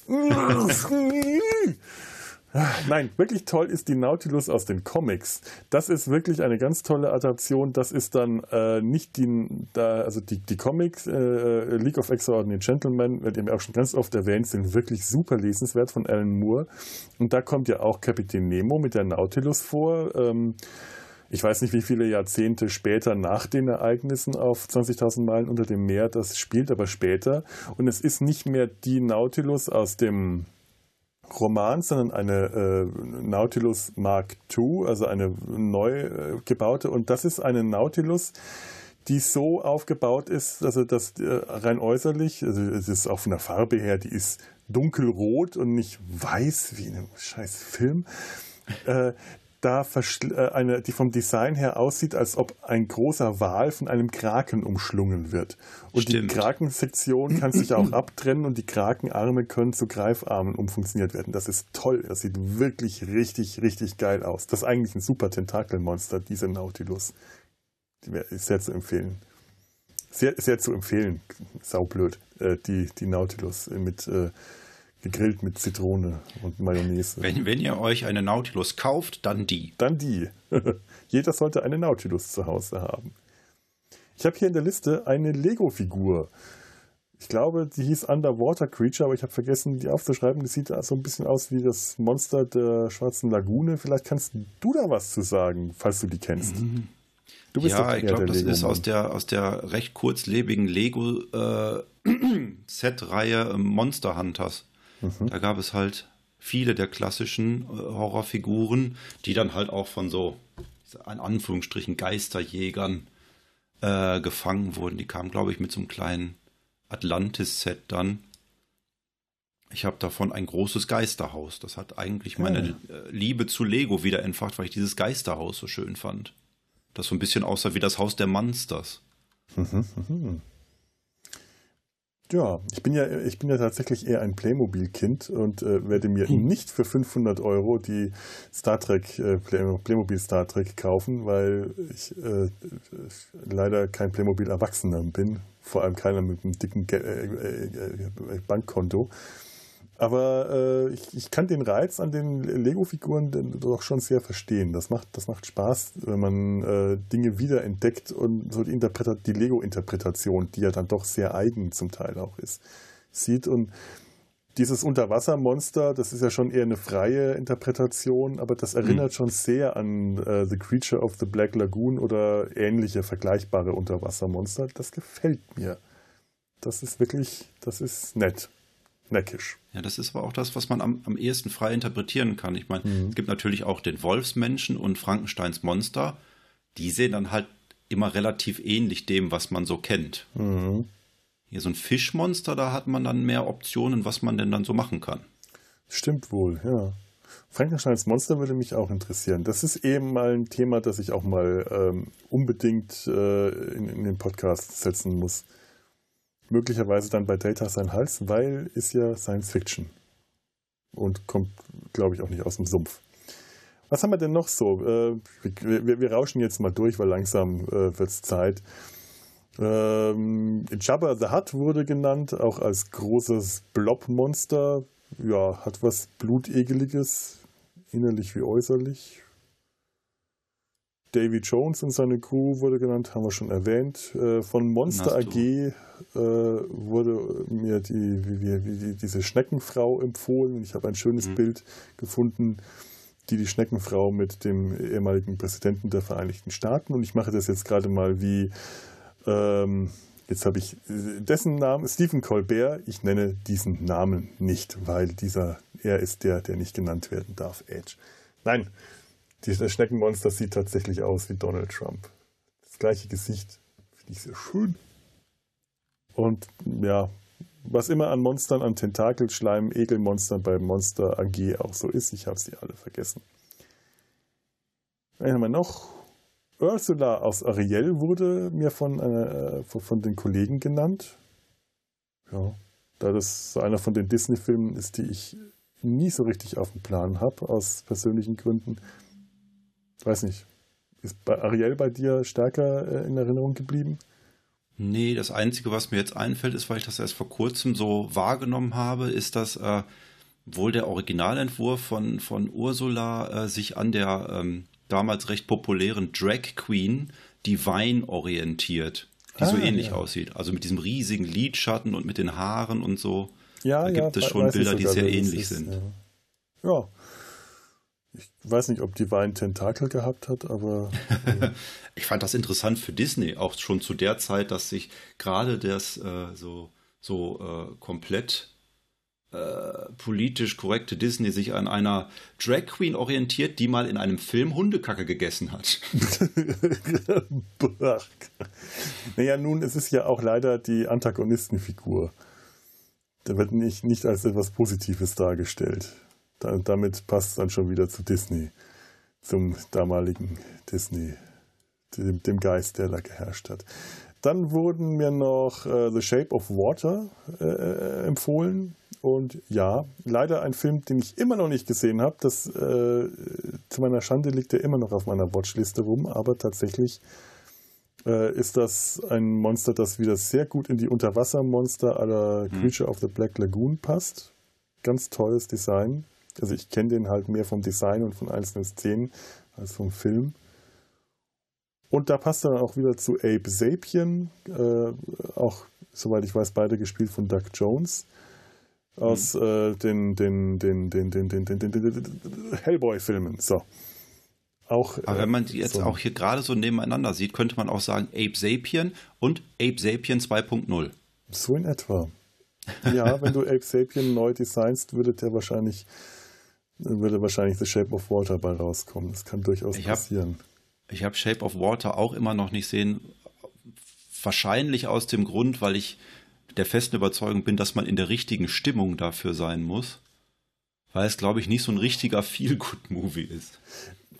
[laughs] Nein, wirklich toll ist die Nautilus aus den Comics. Das ist wirklich eine ganz tolle Adaption. Das ist dann äh, nicht die, da, also die, die Comics, äh, League of Extraordinary Gentlemen, wird eben auch schon ganz oft erwähnt, sind wirklich super lesenswert von Alan Moore. Und da kommt ja auch Kapitän Nemo mit der Nautilus vor. Ähm, ich weiß nicht, wie viele Jahrzehnte später nach den Ereignissen auf 20.000 Meilen unter dem Meer das spielt, aber später. Und es ist nicht mehr die Nautilus aus dem Roman, sondern eine äh, Nautilus Mark II, also eine neu äh, gebaute. Und das ist eine Nautilus, die so aufgebaut ist, also das äh, rein äußerlich, also es ist auch von der Farbe her, die ist dunkelrot und nicht weiß wie in einem scheiß Film. Da äh, eine, die vom Design her aussieht, als ob ein großer Wal von einem Kraken umschlungen wird. Und Stimmt. die Krakensektion kann sich auch abtrennen und die Krakenarme können zu Greifarmen umfunktioniert werden. Das ist toll. Das sieht wirklich richtig, richtig geil aus. Das ist eigentlich ein super Tentakelmonster, diese Nautilus. Die wäre sehr zu empfehlen. Sehr, sehr zu empfehlen. Saublöd. Äh, die, die Nautilus mit äh, gegrillt mit Zitrone und Mayonnaise. Wenn, wenn ihr euch eine Nautilus kauft, dann die. Dann die. [laughs] Jeder sollte eine Nautilus zu Hause haben. Ich habe hier in der Liste eine Lego-Figur. Ich glaube, die hieß Underwater Creature, aber ich habe vergessen, die aufzuschreiben. Die sieht so ein bisschen aus wie das Monster der Schwarzen Lagune. Vielleicht kannst du da was zu sagen, falls du die kennst. Du bist ja, ich glaube, das ist aus der, aus der recht kurzlebigen Lego-Set-Reihe äh, [clears throat] Monster Hunters. Mhm. Da gab es halt viele der klassischen äh, Horrorfiguren, die dann halt auch von so, in Anführungsstrichen, Geisterjägern äh, gefangen wurden. Die kamen, glaube ich, mit so einem kleinen Atlantis-Set dann. Ich habe davon ein großes Geisterhaus. Das hat eigentlich meine ja. Liebe zu Lego wieder entfacht, weil ich dieses Geisterhaus so schön fand. Das so ein bisschen aussah wie das Haus der Monsters. Ja, ich bin ja, ich bin ja tatsächlich eher ein Playmobil-Kind und äh, werde mir hm. nicht für 500 Euro die Star Trek, äh, Playmobil Star Trek kaufen, weil ich äh, leider kein Playmobil-Erwachsener bin. Vor allem keiner mit einem dicken Ge äh, äh, äh, Bankkonto. Aber äh, ich, ich, kann den Reiz an den Lego-Figuren doch schon sehr verstehen. Das macht, das macht Spaß, wenn man äh, Dinge wiederentdeckt und so die, die Lego-Interpretation, die ja dann doch sehr eigen zum Teil auch ist, sieht. Und dieses Unterwassermonster, das ist ja schon eher eine freie Interpretation, aber das erinnert mhm. schon sehr an äh, The Creature of the Black Lagoon oder ähnliche vergleichbare Unterwassermonster. Das gefällt mir. Das ist wirklich, das ist nett neckisch. Ja, das ist aber auch das, was man am, am ehesten frei interpretieren kann. Ich meine, mhm. es gibt natürlich auch den Wolfsmenschen und Frankensteins Monster. Die sehen dann halt immer relativ ähnlich dem, was man so kennt. Mhm. Hier so ein Fischmonster, da hat man dann mehr Optionen, was man denn dann so machen kann. Stimmt wohl, ja. Frankensteins Monster würde mich auch interessieren. Das ist eben mal ein Thema, das ich auch mal ähm, unbedingt äh, in, in den Podcast setzen muss möglicherweise dann bei Data sein Hals, weil ist ja Science Fiction und kommt, glaube ich, auch nicht aus dem Sumpf. Was haben wir denn noch so? Äh, wir, wir, rauschen jetzt mal durch, weil langsam äh, wird es Zeit. Ähm, Jabba the Hutt wurde genannt, auch als großes Blobmonster. Ja, hat was Blutegeliges, innerlich wie äußerlich. Davy Jones und seine Crew wurde genannt, haben wir schon erwähnt. Äh, von Monster AG äh, wurde mir die, wie, wie, wie, diese Schneckenfrau empfohlen. Ich habe ein schönes mhm. Bild gefunden, die die Schneckenfrau mit dem ehemaligen Präsidenten der Vereinigten Staaten. Und ich mache das jetzt gerade mal wie, ähm, jetzt habe ich dessen Namen, Stephen Colbert. Ich nenne diesen Namen nicht, weil dieser, er ist der, der nicht genannt werden darf, Edge. Nein, dieses Schneckenmonster sieht tatsächlich aus wie Donald Trump. Das gleiche Gesicht finde ich sehr schön. Und ja, was immer an Monstern, an Tentakelschleim, Ekelmonstern bei Monster AG auch so ist, ich habe sie alle vergessen. wen haben wir noch? Ursula aus Ariel wurde mir von, äh, von den Kollegen genannt. Ja, da das einer von den Disney-Filmen ist, die ich nie so richtig auf dem Plan habe, aus persönlichen Gründen. Weiß nicht. Ist bei Ariel bei dir stärker äh, in Erinnerung geblieben? Nee, das Einzige, was mir jetzt einfällt, ist, weil ich das erst vor kurzem so wahrgenommen habe, ist, dass äh, wohl der Originalentwurf von, von Ursula äh, sich an der ähm, damals recht populären Drag Queen Divine orientiert, die ah, so ähnlich ja. aussieht. Also mit diesem riesigen Lidschatten und mit den Haaren und so. Ja, da gibt ja, es schon Bilder, die sehr ähnlich ist, sind. Ja. ja. Ich weiß nicht, ob Divine Tentakel gehabt hat, aber. [laughs] ich fand das interessant für Disney, auch schon zu der Zeit, dass sich gerade das äh, so, so äh, komplett äh, politisch korrekte Disney sich an einer Drag Queen orientiert, die mal in einem Film Hundekacke gegessen hat. [laughs] naja, nun, es ist ja auch leider die Antagonistenfigur. Da wird nicht, nicht als etwas Positives dargestellt. Da, damit passt es dann schon wieder zu Disney, zum damaligen Disney, dem, dem Geist, der da geherrscht hat. Dann wurden mir noch äh, The Shape of Water äh, äh empfohlen. Und ja, leider ein Film, den ich immer noch nicht gesehen habe. Das äh, zu meiner Schande liegt er immer noch auf meiner Watchliste rum, aber tatsächlich äh, ist das ein Monster, das wieder sehr gut in die Unterwassermonster aller mhm. Creature of the Black Lagoon passt. Ganz tolles Design. Also ich kenne den halt mehr vom Design und von einzelnen Szenen als vom Film. Und da passt er dann auch wieder zu Ape Sapien, äh, auch, soweit ich weiß, beide gespielt von Doug Jones aus den, Hellboy-Filmen. So. Auch, Aber wenn man die jetzt auch hier gerade so nebeneinander sieht, könnte man auch sagen Ape Sapien und Ape Sapien 2.0. So in etwa. Ja, wenn du Ape Sapien neu designst, würde der wahrscheinlich würde wahrscheinlich The Shape of Water bei rauskommen. Das kann durchaus ich passieren. Hab, ich habe Shape of Water auch immer noch nicht sehen. Wahrscheinlich aus dem Grund, weil ich der festen Überzeugung bin, dass man in der richtigen Stimmung dafür sein muss, weil es, glaube ich, nicht so ein richtiger Feel-Good-Movie ist.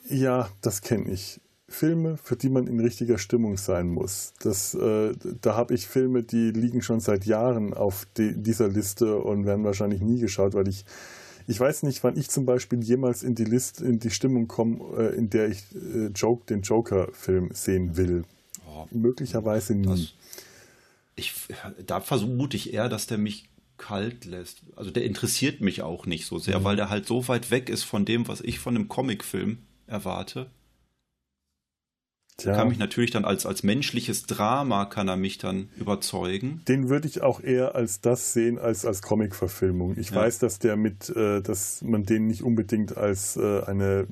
Ja, das kenne ich. Filme, für die man in richtiger Stimmung sein muss. Das, äh, da habe ich Filme, die liegen schon seit Jahren auf die, dieser Liste und werden wahrscheinlich nie geschaut, weil ich ich weiß nicht, wann ich zum Beispiel jemals in die Liste, in die Stimmung komme, äh, in der ich äh, Joke, den Joker-Film sehen will. Oh, Möglicherweise nie. Das, ich, da vermute ich eher, dass der mich kalt lässt. Also der interessiert mich auch nicht so sehr, mhm. weil der halt so weit weg ist von dem, was ich von einem Comicfilm erwarte. Tja. Kann mich natürlich dann als, als menschliches Drama kann er mich dann überzeugen. Den würde ich auch eher als das sehen als als Comic-Verfilmung. Ich ja. weiß, dass der mit, äh, dass man den nicht unbedingt als äh, eine,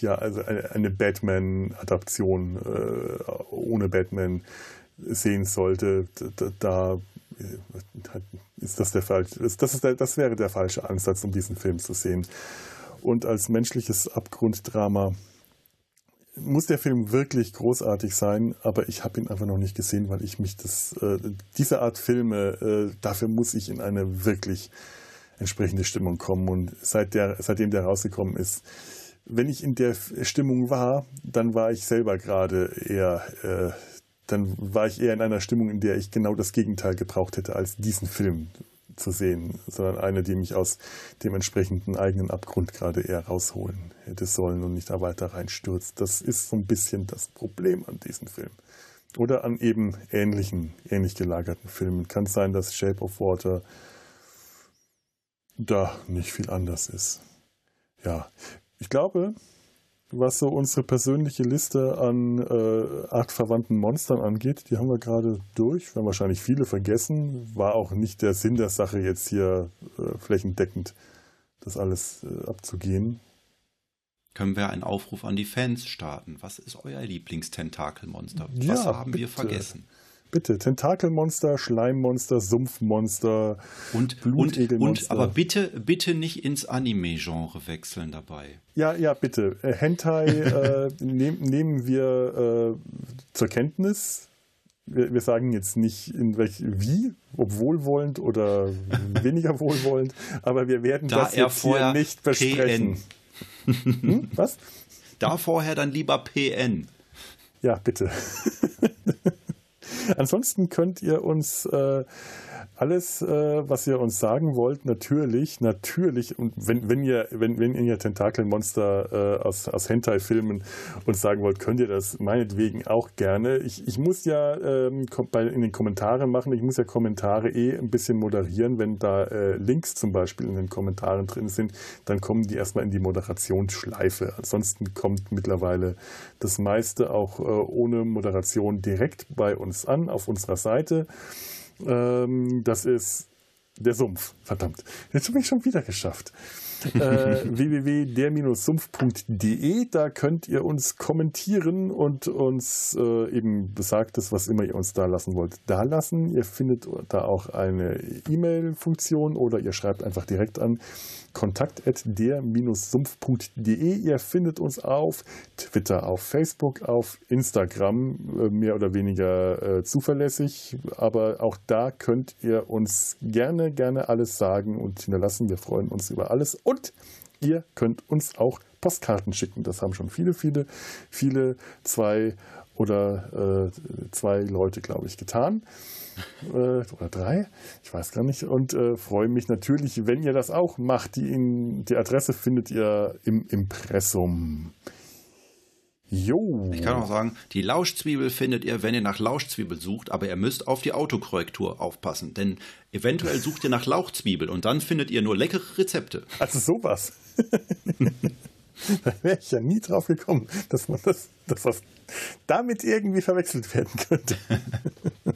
ja, also eine, eine Batman-Adaption äh, ohne Batman sehen sollte, da, da äh, ist das der falsche, das, ist der, das wäre der falsche Ansatz, um diesen Film zu sehen. Und als menschliches Abgrunddrama muss der Film wirklich großartig sein, aber ich habe ihn einfach noch nicht gesehen, weil ich mich das, äh, diese Art Filme, äh, dafür muss ich in eine wirklich entsprechende Stimmung kommen. Und seit der, seitdem der rausgekommen ist, wenn ich in der Stimmung war, dann war ich selber gerade eher äh, dann war ich eher in einer Stimmung, in der ich genau das Gegenteil gebraucht hätte, als diesen Film zu sehen, sondern eine, die mich aus dem entsprechenden eigenen Abgrund gerade eher rausholen hätte sollen und nicht da weiter reinstürzt. Das ist so ein bisschen das Problem an diesem Film. Oder an eben ähnlichen, ähnlich gelagerten Filmen. Kann sein, dass Shape of Water da nicht viel anders ist. Ja, ich glaube, was so unsere persönliche Liste an äh, artverwandten Monstern angeht, die haben wir gerade durch. Wir haben wahrscheinlich viele vergessen. War auch nicht der Sinn der Sache, jetzt hier äh, flächendeckend das alles äh, abzugehen. Können wir einen Aufruf an die Fans starten? Was ist euer Lieblingstentakelmonster? Ja, Was haben bitte. wir vergessen? Bitte, Tentakelmonster, Schleimmonster, Sumpfmonster, und, Blutegelmonster. Und, und aber bitte, bitte nicht ins Anime-Genre wechseln dabei. Ja, ja, bitte. Äh, Hentai äh, [laughs] nehm, nehmen wir äh, zur Kenntnis. Wir, wir, sagen jetzt nicht in welch, wie, ob wohlwollend oder [laughs] weniger wohlwollend, aber wir werden da das jetzt hier nicht besprechen. [laughs] hm? Was? Da vorher dann lieber PN. Ja, bitte. Ansonsten könnt ihr uns äh, alles, äh, was ihr uns sagen wollt, natürlich, natürlich, und wenn, wenn ihr, wenn, wenn ihr Tentakelmonster äh, aus, aus Hentai-Filmen uns sagen wollt, könnt ihr das meinetwegen auch gerne. Ich, ich muss ja ähm, in den Kommentaren machen, ich muss ja Kommentare eh ein bisschen moderieren. Wenn da äh, Links zum Beispiel in den Kommentaren drin sind, dann kommen die erstmal in die Moderationsschleife. Ansonsten kommt mittlerweile das meiste auch äh, ohne Moderation direkt bei uns an auf unserer Seite. Ähm, das ist der Sumpf. Verdammt. Jetzt habe ich schon wieder geschafft. Äh, [laughs] www.der-sumpf.de. Da könnt ihr uns kommentieren und uns äh, eben besagtes, was immer ihr uns da lassen wollt, da lassen. Ihr findet da auch eine E-Mail-Funktion oder ihr schreibt einfach direkt an kontakt.der-sumpf.de. Ihr findet uns auf Twitter, auf Facebook, auf Instagram, äh, mehr oder weniger äh, zuverlässig. Aber auch da könnt ihr uns gerne, gerne alles sagen und hinterlassen. Wir freuen uns über alles. Und ihr könnt uns auch Postkarten schicken. Das haben schon viele, viele, viele zwei oder äh, zwei Leute, glaube ich, getan [laughs] äh, oder drei, ich weiß gar nicht. Und äh, freue mich natürlich, wenn ihr das auch macht. Die, in, die Adresse findet ihr im Impressum. Jo. Ich kann auch sagen, die Lauschzwiebel findet ihr, wenn ihr nach Lauschzwiebel sucht, aber ihr müsst auf die Autokorrektur aufpassen, denn eventuell sucht ihr nach Lauchzwiebel und dann findet ihr nur leckere Rezepte. Also sowas. [laughs] da wäre ich ja nie drauf gekommen, dass man das, dass das damit irgendwie verwechselt werden könnte. [laughs]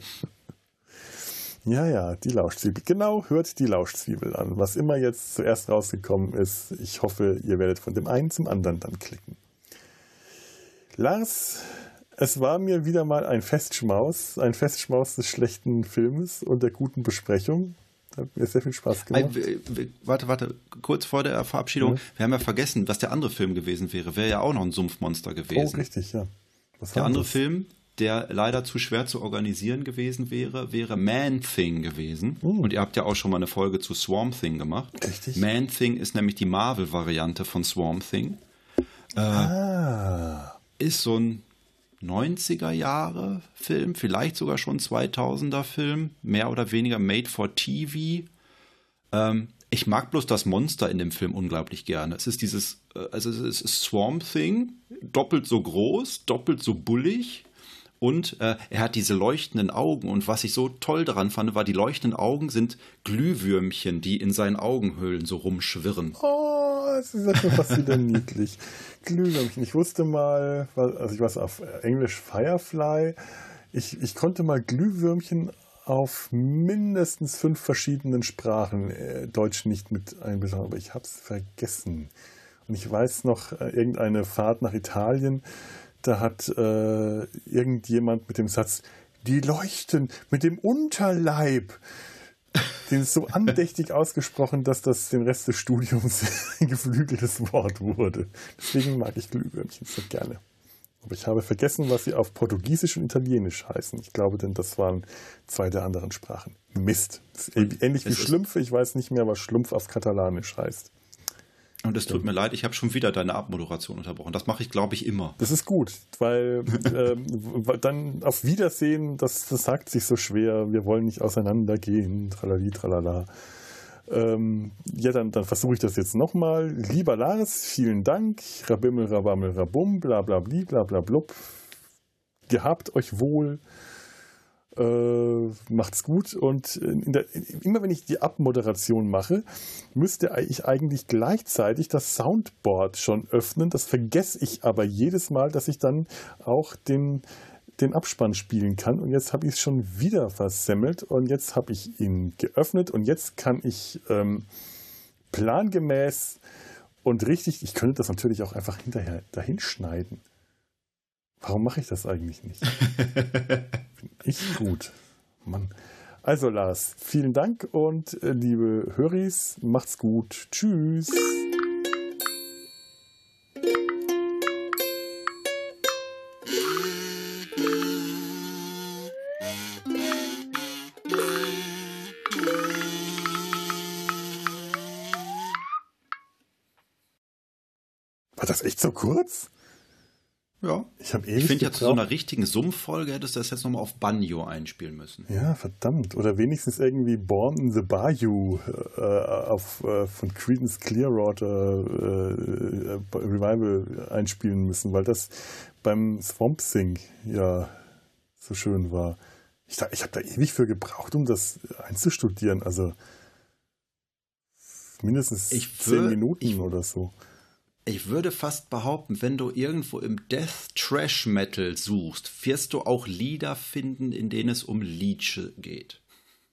Ja, ja, die Lauschzwiebel. Genau, hört die Lauschzwiebel an. Was immer jetzt zuerst rausgekommen ist, ich hoffe, ihr werdet von dem einen zum anderen dann klicken. Lars, es war mir wieder mal ein Festschmaus, ein Festschmaus des schlechten Filmes und der guten Besprechung. Hat mir sehr viel Spaß gemacht. Äh, warte, warte, kurz vor der Verabschiedung. Ja. Wir haben ja vergessen, was der andere Film gewesen wäre. Wäre ja auch noch ein Sumpfmonster gewesen. Oh, richtig, ja. Was der andere das? Film, der leider zu schwer zu organisieren gewesen wäre, wäre Man Thing gewesen. Uh. Und ihr habt ja auch schon mal eine Folge zu Swarm Thing gemacht. Richtig. Man Thing ist nämlich die Marvel-Variante von Swarm Thing. Äh, ah. Ist so ein 90er Jahre Film, vielleicht sogar schon 2000er Film, mehr oder weniger made for TV. Ähm, ich mag bloß das Monster in dem Film unglaublich gerne. Es ist dieses, äh, also es ist Swarm Thing, doppelt so groß, doppelt so bullig und äh, er hat diese leuchtenden Augen. Und was ich so toll daran fand, war, die leuchtenden Augen sind Glühwürmchen, die in seinen Augenhöhlen so rumschwirren. Oh, das ist ja fast wieder niedlich. [laughs] Glühwürmchen. Ich wusste mal, also ich weiß auf Englisch Firefly. Ich, ich konnte mal Glühwürmchen auf mindestens fünf verschiedenen Sprachen, äh, Deutsch nicht mit einbezogen, aber ich habe es vergessen. Und ich weiß noch, äh, irgendeine Fahrt nach Italien, da hat äh, irgendjemand mit dem Satz, die leuchten mit dem Unterleib, den so [laughs] andächtig ausgesprochen, dass das den Rest des Studiums [laughs] ein geflügeltes Wort wurde. Deswegen mag ich Glühwürmchen so gerne. Aber ich habe vergessen, was sie auf Portugiesisch und Italienisch heißen. Ich glaube, denn das waren zwei der anderen Sprachen. Mist. Ähnlich wie Schlümpfe. Ich weiß nicht mehr, was Schlumpf auf Katalanisch heißt. Und es tut mir leid, ich habe schon wieder deine Abmoderation unterbrochen. Das mache ich, glaube ich, immer. Das ist gut, weil [laughs] ähm, dann auf Wiedersehen, das, das sagt sich so schwer, wir wollen nicht auseinandergehen, tralali, tralala. Ähm, ja, dann, dann versuche ich das jetzt nochmal. Lieber Lars, vielen Dank. Rabimmel, rabammel, rabum, bla bla bli, bla bla blub. Gehabt euch wohl. Äh, macht's gut. Und der, immer wenn ich die Abmoderation mache, müsste ich eigentlich gleichzeitig das Soundboard schon öffnen. Das vergesse ich aber jedes Mal, dass ich dann auch den, den Abspann spielen kann. Und jetzt habe ich es schon wieder versemmelt und jetzt habe ich ihn geöffnet und jetzt kann ich ähm, plangemäß und richtig, ich könnte das natürlich auch einfach hinterher dahinschneiden. Warum mache ich das eigentlich nicht? [laughs] Bin ich gut. Mann. Also Lars, vielen Dank und äh, liebe Höris, macht's gut. Tschüss. War das echt so kurz? Ja. Ich habe ewig Ich finde ja zu so einer richtigen Sumpffolge hättest du das jetzt nochmal auf Banjo einspielen müssen. Ja, verdammt. Oder wenigstens irgendwie Born in the Bayou äh, auf, äh, von Creedence Clearwater äh, Revival einspielen müssen, weil das beim Swamp Sing ja so schön war. Ich, ich habe da ewig für gebraucht, um das einzustudieren. Also mindestens ich zehn Minuten ich, oder so. Ich würde fast behaupten, wenn du irgendwo im Death Trash Metal suchst, wirst du auch Lieder finden, in denen es um Leeche geht.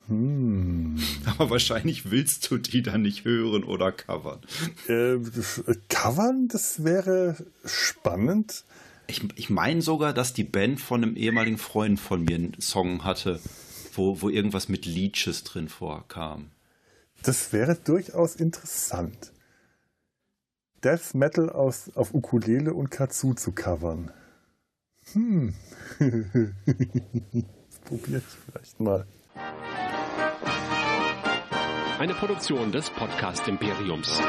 Hm. Aber wahrscheinlich willst du die dann nicht hören oder covern. Äh, covern, das wäre spannend. Ich, ich meine sogar, dass die Band von einem ehemaligen Freund von mir einen Song hatte, wo, wo irgendwas mit Leeches drin vorkam. Das wäre durchaus interessant. Death Metal aus, auf Ukulele und Katsu zu covern. Hm. [laughs] das vielleicht mal. Eine Produktion des Podcast Imperiums.